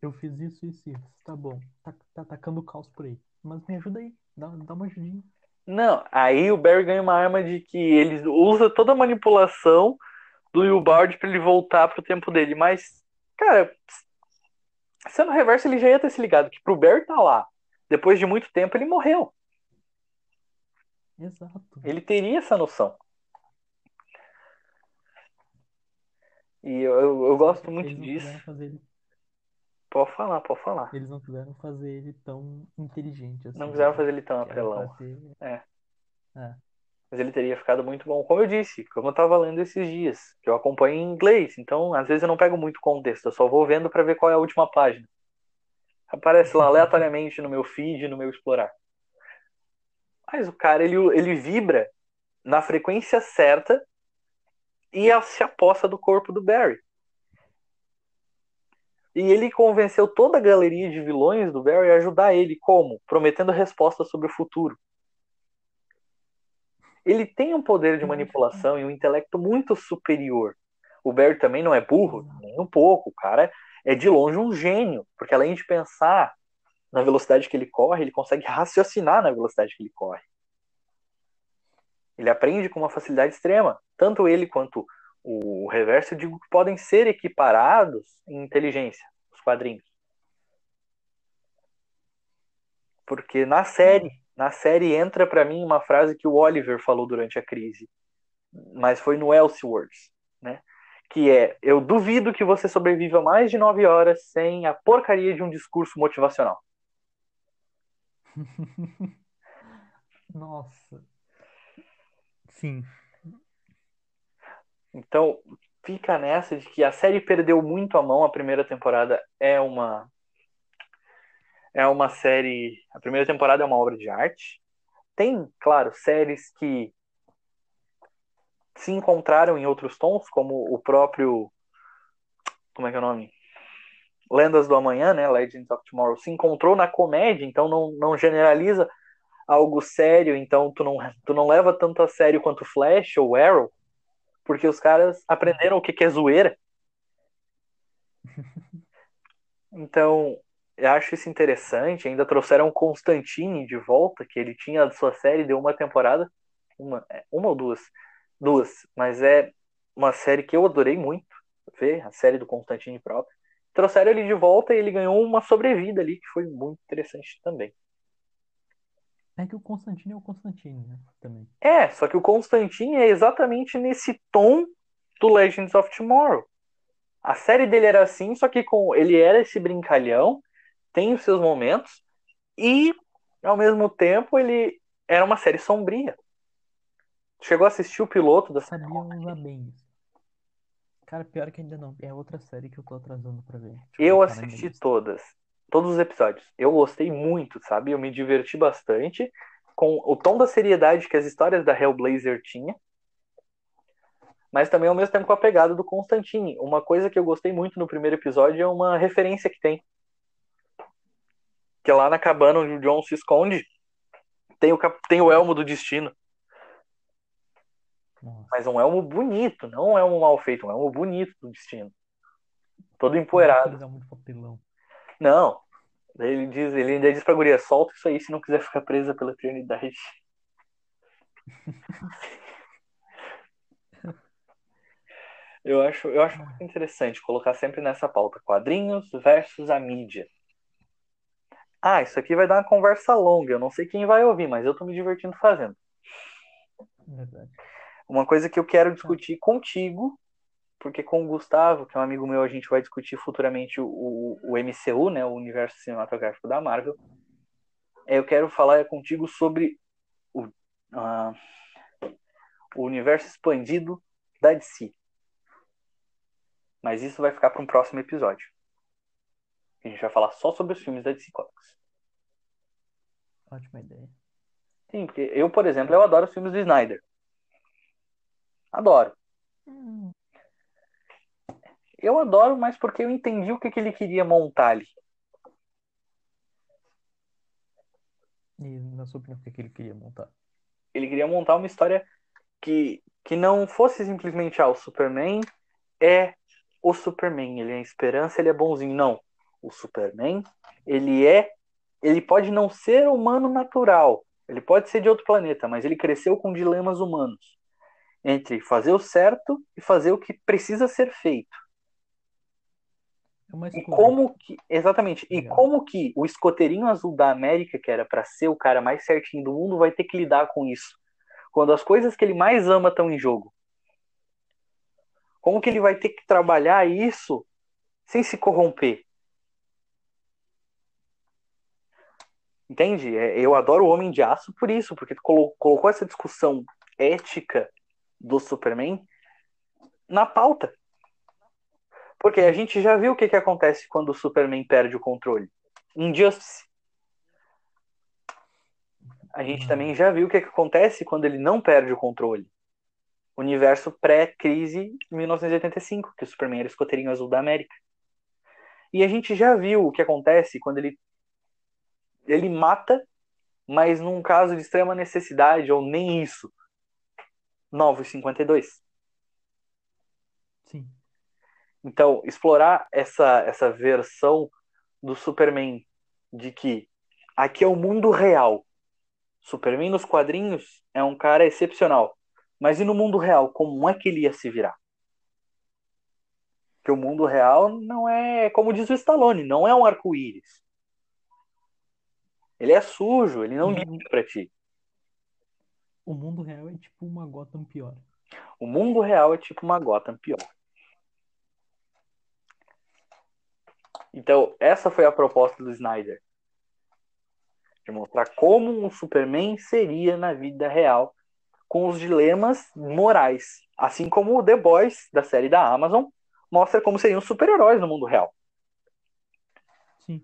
Eu fiz isso, isso, isso. Tá bom. Tá, tá atacando caos por aí. Mas me ajuda aí. Dá, dá uma ajudinha. Não, aí o Barry ganha uma arma de que ele usa toda a manipulação do Will Bard pra ele voltar pro tempo dele. Mas, cara, sendo reverso, ele já ia ter se ligado que pro Barry tá lá. Depois de muito tempo, ele morreu. Exato. Ele teria essa noção. E eu, eu, eu gosto muito Eles disso. fazer ele, Pode falar, pode falar. eles não quiseram fazer ele tão inteligente assim. Não quiseram fazer ele tão apelão. ser- É. É. Mas ele teria ficado muito bom. Como eu disse, como eu tava lendo esses dias, que eu acompanho em inglês, então às vezes eu não pego muito contexto, eu só vou vendo pra ver qual é a última página. Aparece lá aleatoriamente no meu feed, no meu explorar. Mas o cara, ele, ele vibra na frequência certa e se aposta do corpo do Barry. E ele convenceu toda a galeria de vilões do Barry a ajudar ele. Como? Prometendo respostas sobre o futuro. Ele tem um poder de manipulação e um intelecto muito superior. O Barry também não é burro, nem um pouco. O cara é de longe um gênio, porque além de pensar na velocidade que ele corre, ele consegue raciocinar na velocidade que ele corre. Ele aprende com uma facilidade extrema. Tanto ele quanto o reverso, eu digo que podem ser equiparados em inteligência, os quadrinhos. Porque na série, na série entra para mim uma frase que o Oliver falou durante a crise, mas foi no Elseworlds, né? Que é: Eu duvido que você sobreviva mais de nove horas sem a porcaria de um discurso motivacional. Nossa. Sim. Então, fica nessa de que a série perdeu muito a mão. A primeira temporada é uma é uma série, a primeira temporada é uma obra de arte. Tem, claro, séries que se encontraram em outros tons, como o próprio como é que é o nome? Lendas do Amanhã, né? Legends of Tomorrow, se encontrou na comédia, então não, não generaliza algo sério, então tu não, tu não leva tanto a sério quanto Flash ou Arrow, porque os caras aprenderam o que, que é zoeira. Então, eu acho isso interessante. Ainda trouxeram Constantine de volta, que ele tinha a sua série, deu uma temporada, uma, é, uma ou duas, duas, mas é uma série que eu adorei muito ver, a série do Constantine próprio. Trouxeram ele de volta e ele ganhou uma sobrevida ali, que foi muito interessante também. É que o Constantine é o Constantine, né? Também. É, só que o Constantine é exatamente nesse tom do Legends of Tomorrow. A série dele era assim, só que com ele era esse brincalhão, tem os seus momentos, e ao mesmo tempo ele era uma série sombria. Chegou a assistir o piloto da Sabia usar bem isso. Cara, pior que ainda não. É outra série que eu tô atrasando pra ver. Eu assisti todas, todos os episódios. Eu gostei muito, sabe? Eu me diverti bastante com o tom da seriedade que as histórias da Hellblazer tinha, mas também ao mesmo tempo com a pegada do Constantine. Uma coisa que eu gostei muito no primeiro episódio é uma referência que tem. Que é lá na cabana onde o John se esconde, tem o, cap- tem o elmo do destino. Nossa. Mas um elmo bonito, não é um mal feito, um elmo bonito do destino. Todo empoeirado. Dá muito papelão. Não. Ele diz, ele ainda diz pra guria, solta isso aí se não quiser ficar presa pela eternidade. Eu acho, eu acho muito interessante colocar sempre nessa pauta quadrinhos versus a mídia. Ah, isso aqui vai dar uma conversa longa. Eu não sei quem vai ouvir, mas eu tô me divertindo fazendo. Verdade. Uma coisa que eu quero discutir contigo, porque com o Gustavo, que é um amigo meu, a gente vai discutir futuramente o, o, MCU, né, o universo cinematográfico da Marvel. É, Eu quero falar contigo sobre o, ah, o universo expandido da DC. Mas isso vai ficar para um próximo episódio. A gente vai falar só sobre os filmes da DC Comics. Ótima ideia. Sim, porque eu, por exemplo, eu adoro os filmes do Snyder. Adoro. Eu adoro, mas porque eu entendi o que, que ele queria montar ali. E na sua opinião, o que, que ele queria montar? Ele queria montar uma história que, que não fosse simplesmente ah, o Superman é o Superman, ele é a esperança, ele é bonzinho. Não. O Superman, ele é. Ele pode não ser humano natural. Ele pode ser de outro planeta, mas ele cresceu com dilemas humanos. Entre fazer o certo e fazer o que precisa ser feito. É E como que. Exatamente. E Legal. como que o escoteirinho azul da América, que era pra ser o cara mais certinho do mundo, vai ter que lidar com isso? Quando as coisas que ele mais ama estão em jogo. Como que ele vai ter que trabalhar isso sem se corromper? Entende? É, Eu adoro o Homem de Aço por isso, porque colocou essa discussão ética do Superman na pauta. Porque a gente já viu o que, que acontece quando o Superman perde o controle. Injustice. A gente Mano. também já viu o que, que acontece quando ele não perde o controle. Universo pré-crise de 1985, que o Superman era o escoteirinho azul da América. E a gente já viu o que acontece quando ele ele mata, mas num caso de extrema necessidade, ou nem isso. 952. Então, explorar essa, essa versão do Superman de que aqui é o mundo real. Superman nos quadrinhos é um cara excepcional. Mas e no mundo real, como é que ele ia se virar? Porque o mundo real não é, como diz o Stallone, não é um arco-íris. Ele é sujo, ele não Uhum. liga pra ti. O mundo real é tipo uma Gotham pior. O mundo real é tipo uma Gotham pior. Então, essa foi a proposta do Snyder. De mostrar como um Superman seria na vida real com os dilemas morais. Assim como o The Boys, da série da Amazon, mostra como seriam super-heróis no mundo real. Sim.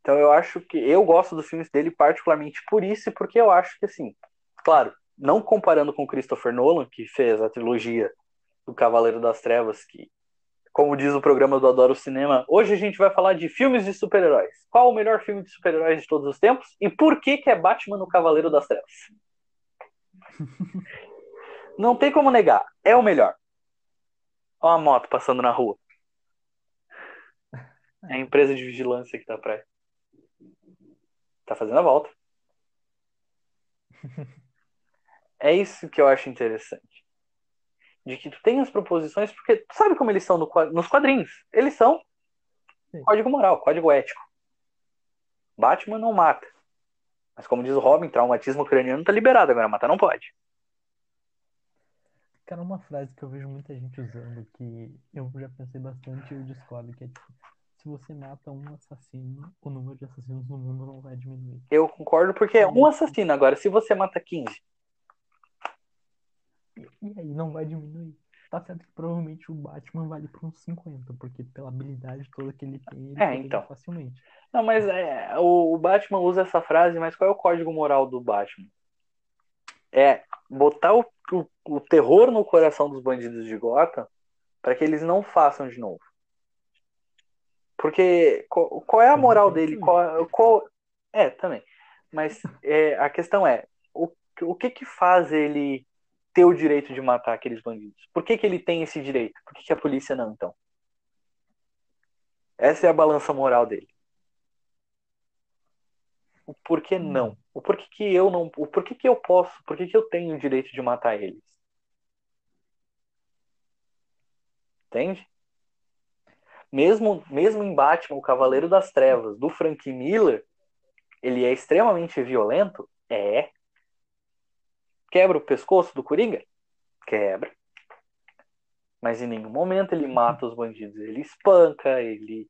Então eu acho que eu gosto dos filmes dele particularmente por isso e porque eu acho que assim, claro, não comparando com Christopher Nolan, que fez a trilogia do Cavaleiro das Trevas, que como diz o programa do Adoro Cinema, hoje a gente vai falar de filmes de super-heróis. Qual o melhor filme de super-heróis de todos os tempos e por que que é Batman no Cavaleiro das Trevas? Não tem como negar, é o melhor. Olha a moto passando na rua. É a empresa de vigilância que tá pra. Tá fazendo a volta. É isso que eu acho interessante. De que tu tem as proposições, porque tu sabe como eles são no, nos quadrinhos. Eles são Sim. código moral, código ético. Batman não mata. Mas como diz o Robin, traumatismo craniano tá liberado, agora matar não pode. Cara, uma frase que eu vejo muita gente usando que eu já pensei bastante e eu discordo, que é tipo, se você mata um assassino, o número de assassinos no mundo não vai diminuir. Eu concordo porque é um assassino. Agora, se você mata 15, E aí não vai diminuir. Tá certo que provavelmente o Batman vale por uns 50, porque pela habilidade toda que ele tem, ele É, então. facilmente. Não, mas é, o, o Batman usa essa frase, mas qual é o código moral do Batman? É botar o, o, o terror no coração dos bandidos de Gotham para que eles não façam de novo. Porque qual, qual é a moral dele? Qual, qual, é, também. Mas é, a questão é, o, o que que faz ele ter o direito de matar aqueles bandidos? Por que que ele tem esse direito? Por que que a polícia não, então? Essa é a balança moral dele. O porquê não? O porquê que eu não. O porquê que eu posso? Por que que eu tenho o direito de matar eles? Entende? Mesmo, mesmo em Batman, o Cavaleiro das Trevas, do Frank Miller, ele é extremamente violento? É. Quebra o pescoço do Coringa? Quebra. Mas em nenhum momento ele mata os bandidos. Ele espanca, ele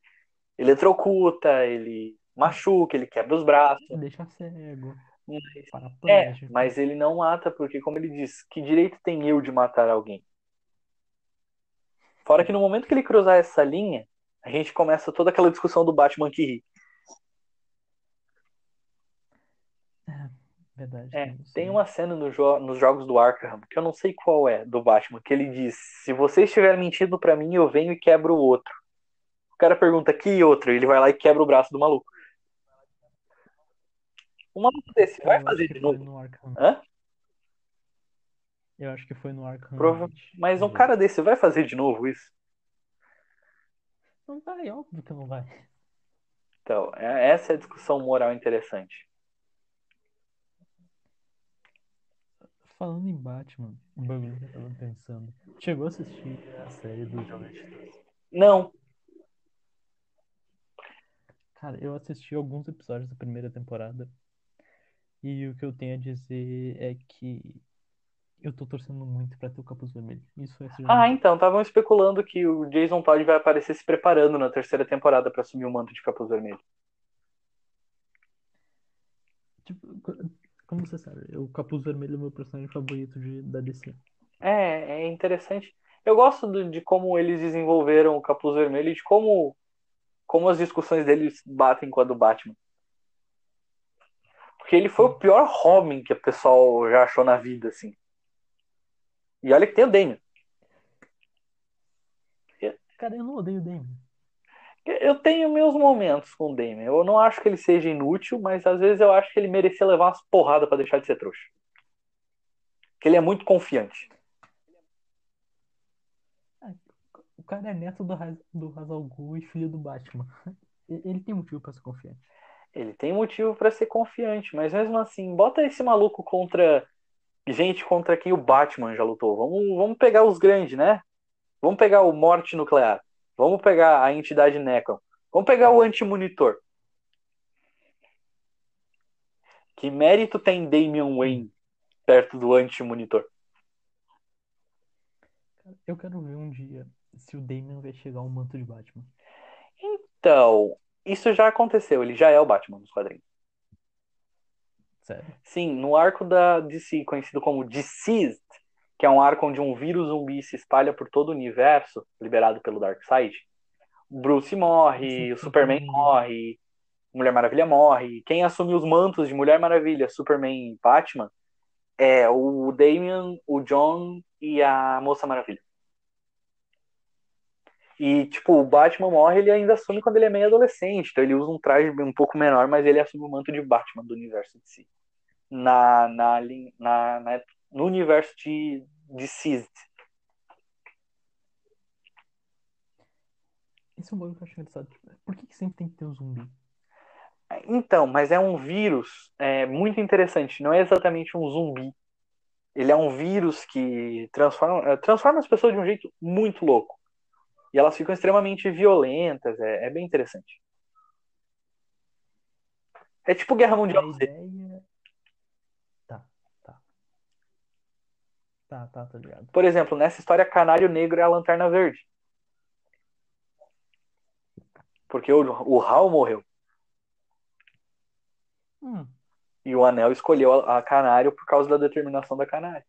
eletrocuta, ele machuca, ele quebra os braços. Deixa cego, Mas, é, mas ele não mata porque, como ele diz, que direito tem eu de matar alguém? Fora que no momento que ele cruzar essa linha, a gente começa toda aquela discussão do Batman que ri. Verdade. É, tem uma cena no jo- nos jogos do Arkham, que eu não sei qual é, do Batman, que ele diz: Se você estiver mentindo pra mim, eu venho e quebro o outro. O cara pergunta: Que outro? Ele vai lá e quebra o braço do maluco. Um maluco desse vai Eu acho fazer de novo? Hã? Eu acho que foi no Arkham. Prova-. Mas um cara desse vai fazer de novo isso? Não vai, óbvio que não vai. Então, é- essa é a discussão moral interessante. Falando em Batman, um bagulho que eu tava pensando. Chegou a assistir a série do Jovem Titãs? Não, Cara, eu assisti alguns episódios da primeira temporada. E o que eu tenho a dizer é que eu tô torcendo muito pra ter o capuz vermelho. Isso é Ah, então, estavam especulando que o Jason Todd vai aparecer se preparando na terceira temporada pra assumir o manto de capuz vermelho. Tipo, como você sabe, o capuz vermelho é o meu personagem favorito de, da DC. É, é interessante. Eu gosto do- de como eles desenvolveram o capuz vermelho e de como, como as discussões deles batem com a do Batman. Porque ele foi o pior Robin que o pessoal já achou na vida, assim. E olha que tem o Damian. Cara, eu não odeio o Damian. Eu tenho meus momentos com o Damian. Eu não acho que ele seja inútil, mas às vezes eu acho que ele merecia levar umas porradas pra deixar de ser trouxa. Porque ele é muito confiante. O cara é neto do, do Hazal Ghul e filho do Batman. Ele tem motivo pra ser confiante. Ele tem motivo pra ser confiante, mas mesmo assim, bota esse maluco contra gente contra quem o Batman já lutou. Vamos, vamos pegar os grandes, né? Vamos pegar o Morte Nuclear. Vamos pegar a entidade Necron. Vamos pegar o Anti-Monitor. Que mérito tem Damian Wayne perto do Anti-Monitor? Eu quero ver um dia se o Damian vai chegar ao manto de Batman. Então, isso já aconteceu. Ele já é o Batman nos quadrinhos. Sério? Sim, no arco da DC, conhecido como Deceased, que é um arco onde um vírus zumbi se espalha por todo o universo, liberado pelo Darkseid, Bruce morre, o Superman morre, Mulher Maravilha morre. Quem assume os mantos de Mulher Maravilha, Superman e Batman é o Damian, o John e a Moça Maravilha. E, tipo, o Batman morre, ele ainda assume quando ele é meio adolescente. Então ele usa um traje um pouco menor, mas ele assume o manto de Batman do universo de si. Na, na, na, na- no universo de, de Seized. Esse é um bagulho que eu acho engraçado. Por que, que sempre tem que ter um zumbi? Então, mas é um vírus é, muito interessante. Não é exatamente um zumbi. Ele é um vírus que transforma, é, transforma as pessoas de um jeito muito louco. E elas ficam extremamente violentas. É, é bem interessante. É tipo Guerra Mundial Z. ideia. Tá, tá. Tá, tá, tá ligado. Por exemplo, nessa história, Canário Negro é a Lanterna Verde. Porque o, o Hal morreu. Hum, E o Anel escolheu a, a Canário por causa da determinação da Canário.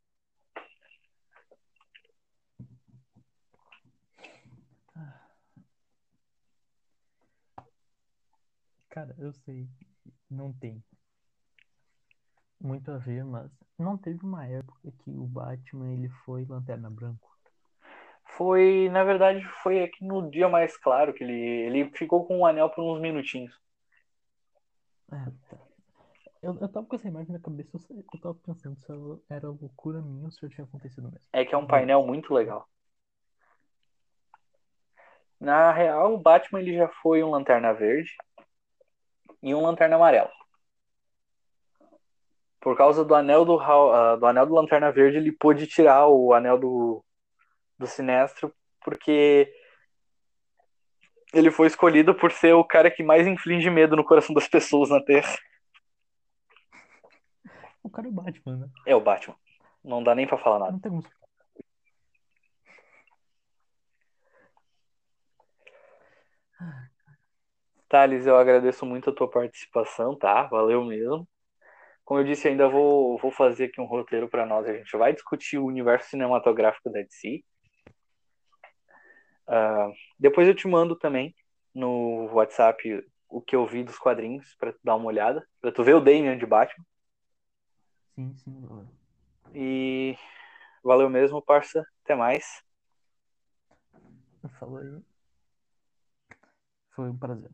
cara, eu sei. Não tem muito a ver, mas não teve uma época que o Batman ele foi Lanterna Branco. Foi, na verdade, foi aqui no dia mais claro que ele, ele ficou com o anel por uns minutinhos. É, tá. Eu, eu tava com essa imagem na cabeça, eu, tava pensando se era loucura minha ou se já tinha acontecido mesmo. É que é um painel muito legal. Na real, o Batman ele já foi um Lanterna Verde e um Lanterna Amarela. Por causa do anel do, ah, do anel do Lanterna Verde, ele pôde tirar o anel do, do Sinestro, porque ele foi escolhido por ser o cara que mais inflige medo no coração das pessoas na Terra. O cara é o Batman, né? É o Batman. Não dá nem pra falar nada. Não tem como. Thales, eu agradeço muito a tua participação, tá? Valeu mesmo. Como eu disse, ainda vou, vou fazer aqui um roteiro para nós. A gente vai discutir o universo cinematográfico da DC. Ah, depois eu te mando também no WhatsApp o que eu vi dos quadrinhos para tu dar uma olhada, para tu ver o Damian de Batman. Sim, sim, valeu. E valeu mesmo, parça. Até mais. Falou aí. Foi um prazer.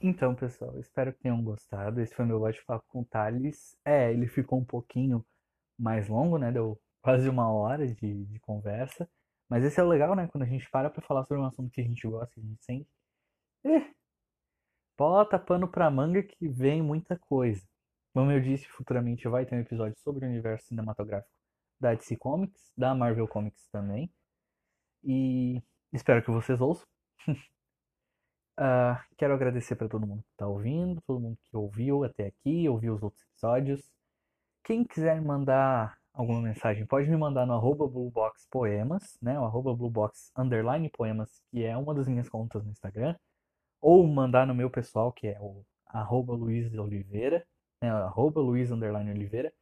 Então, pessoal, espero que tenham gostado. Esse foi meu bate-papo com o Thales. É, ele ficou um pouquinho mais longo, né? Deu quase uma hora de, de conversa. Mas esse é o legal, né? Quando a gente para pra falar sobre um assunto que a gente gosta, que a gente sente. Eh, bota pano pra manga que vem muita coisa. Como eu disse, futuramente vai ter um episódio sobre o universo cinematográfico da DC Comics, da Marvel Comics também. E espero que vocês ouçam. Ah, quero agradecer para todo mundo que está ouvindo, todo mundo que ouviu até aqui, ouviu os outros episódios. Quem quiser mandar alguma mensagem, pode me mandar no arroba blueboxpoemas, né? O arroba bluebox underline poemas, que é uma das minhas contas no Instagram. Ou mandar no meu pessoal, que é o arroba Luiz Oliveira, né? Arroba Luiz underline Oliveira.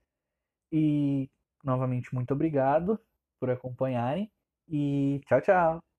E novamente muito obrigado por acompanharem e tchau, tchau!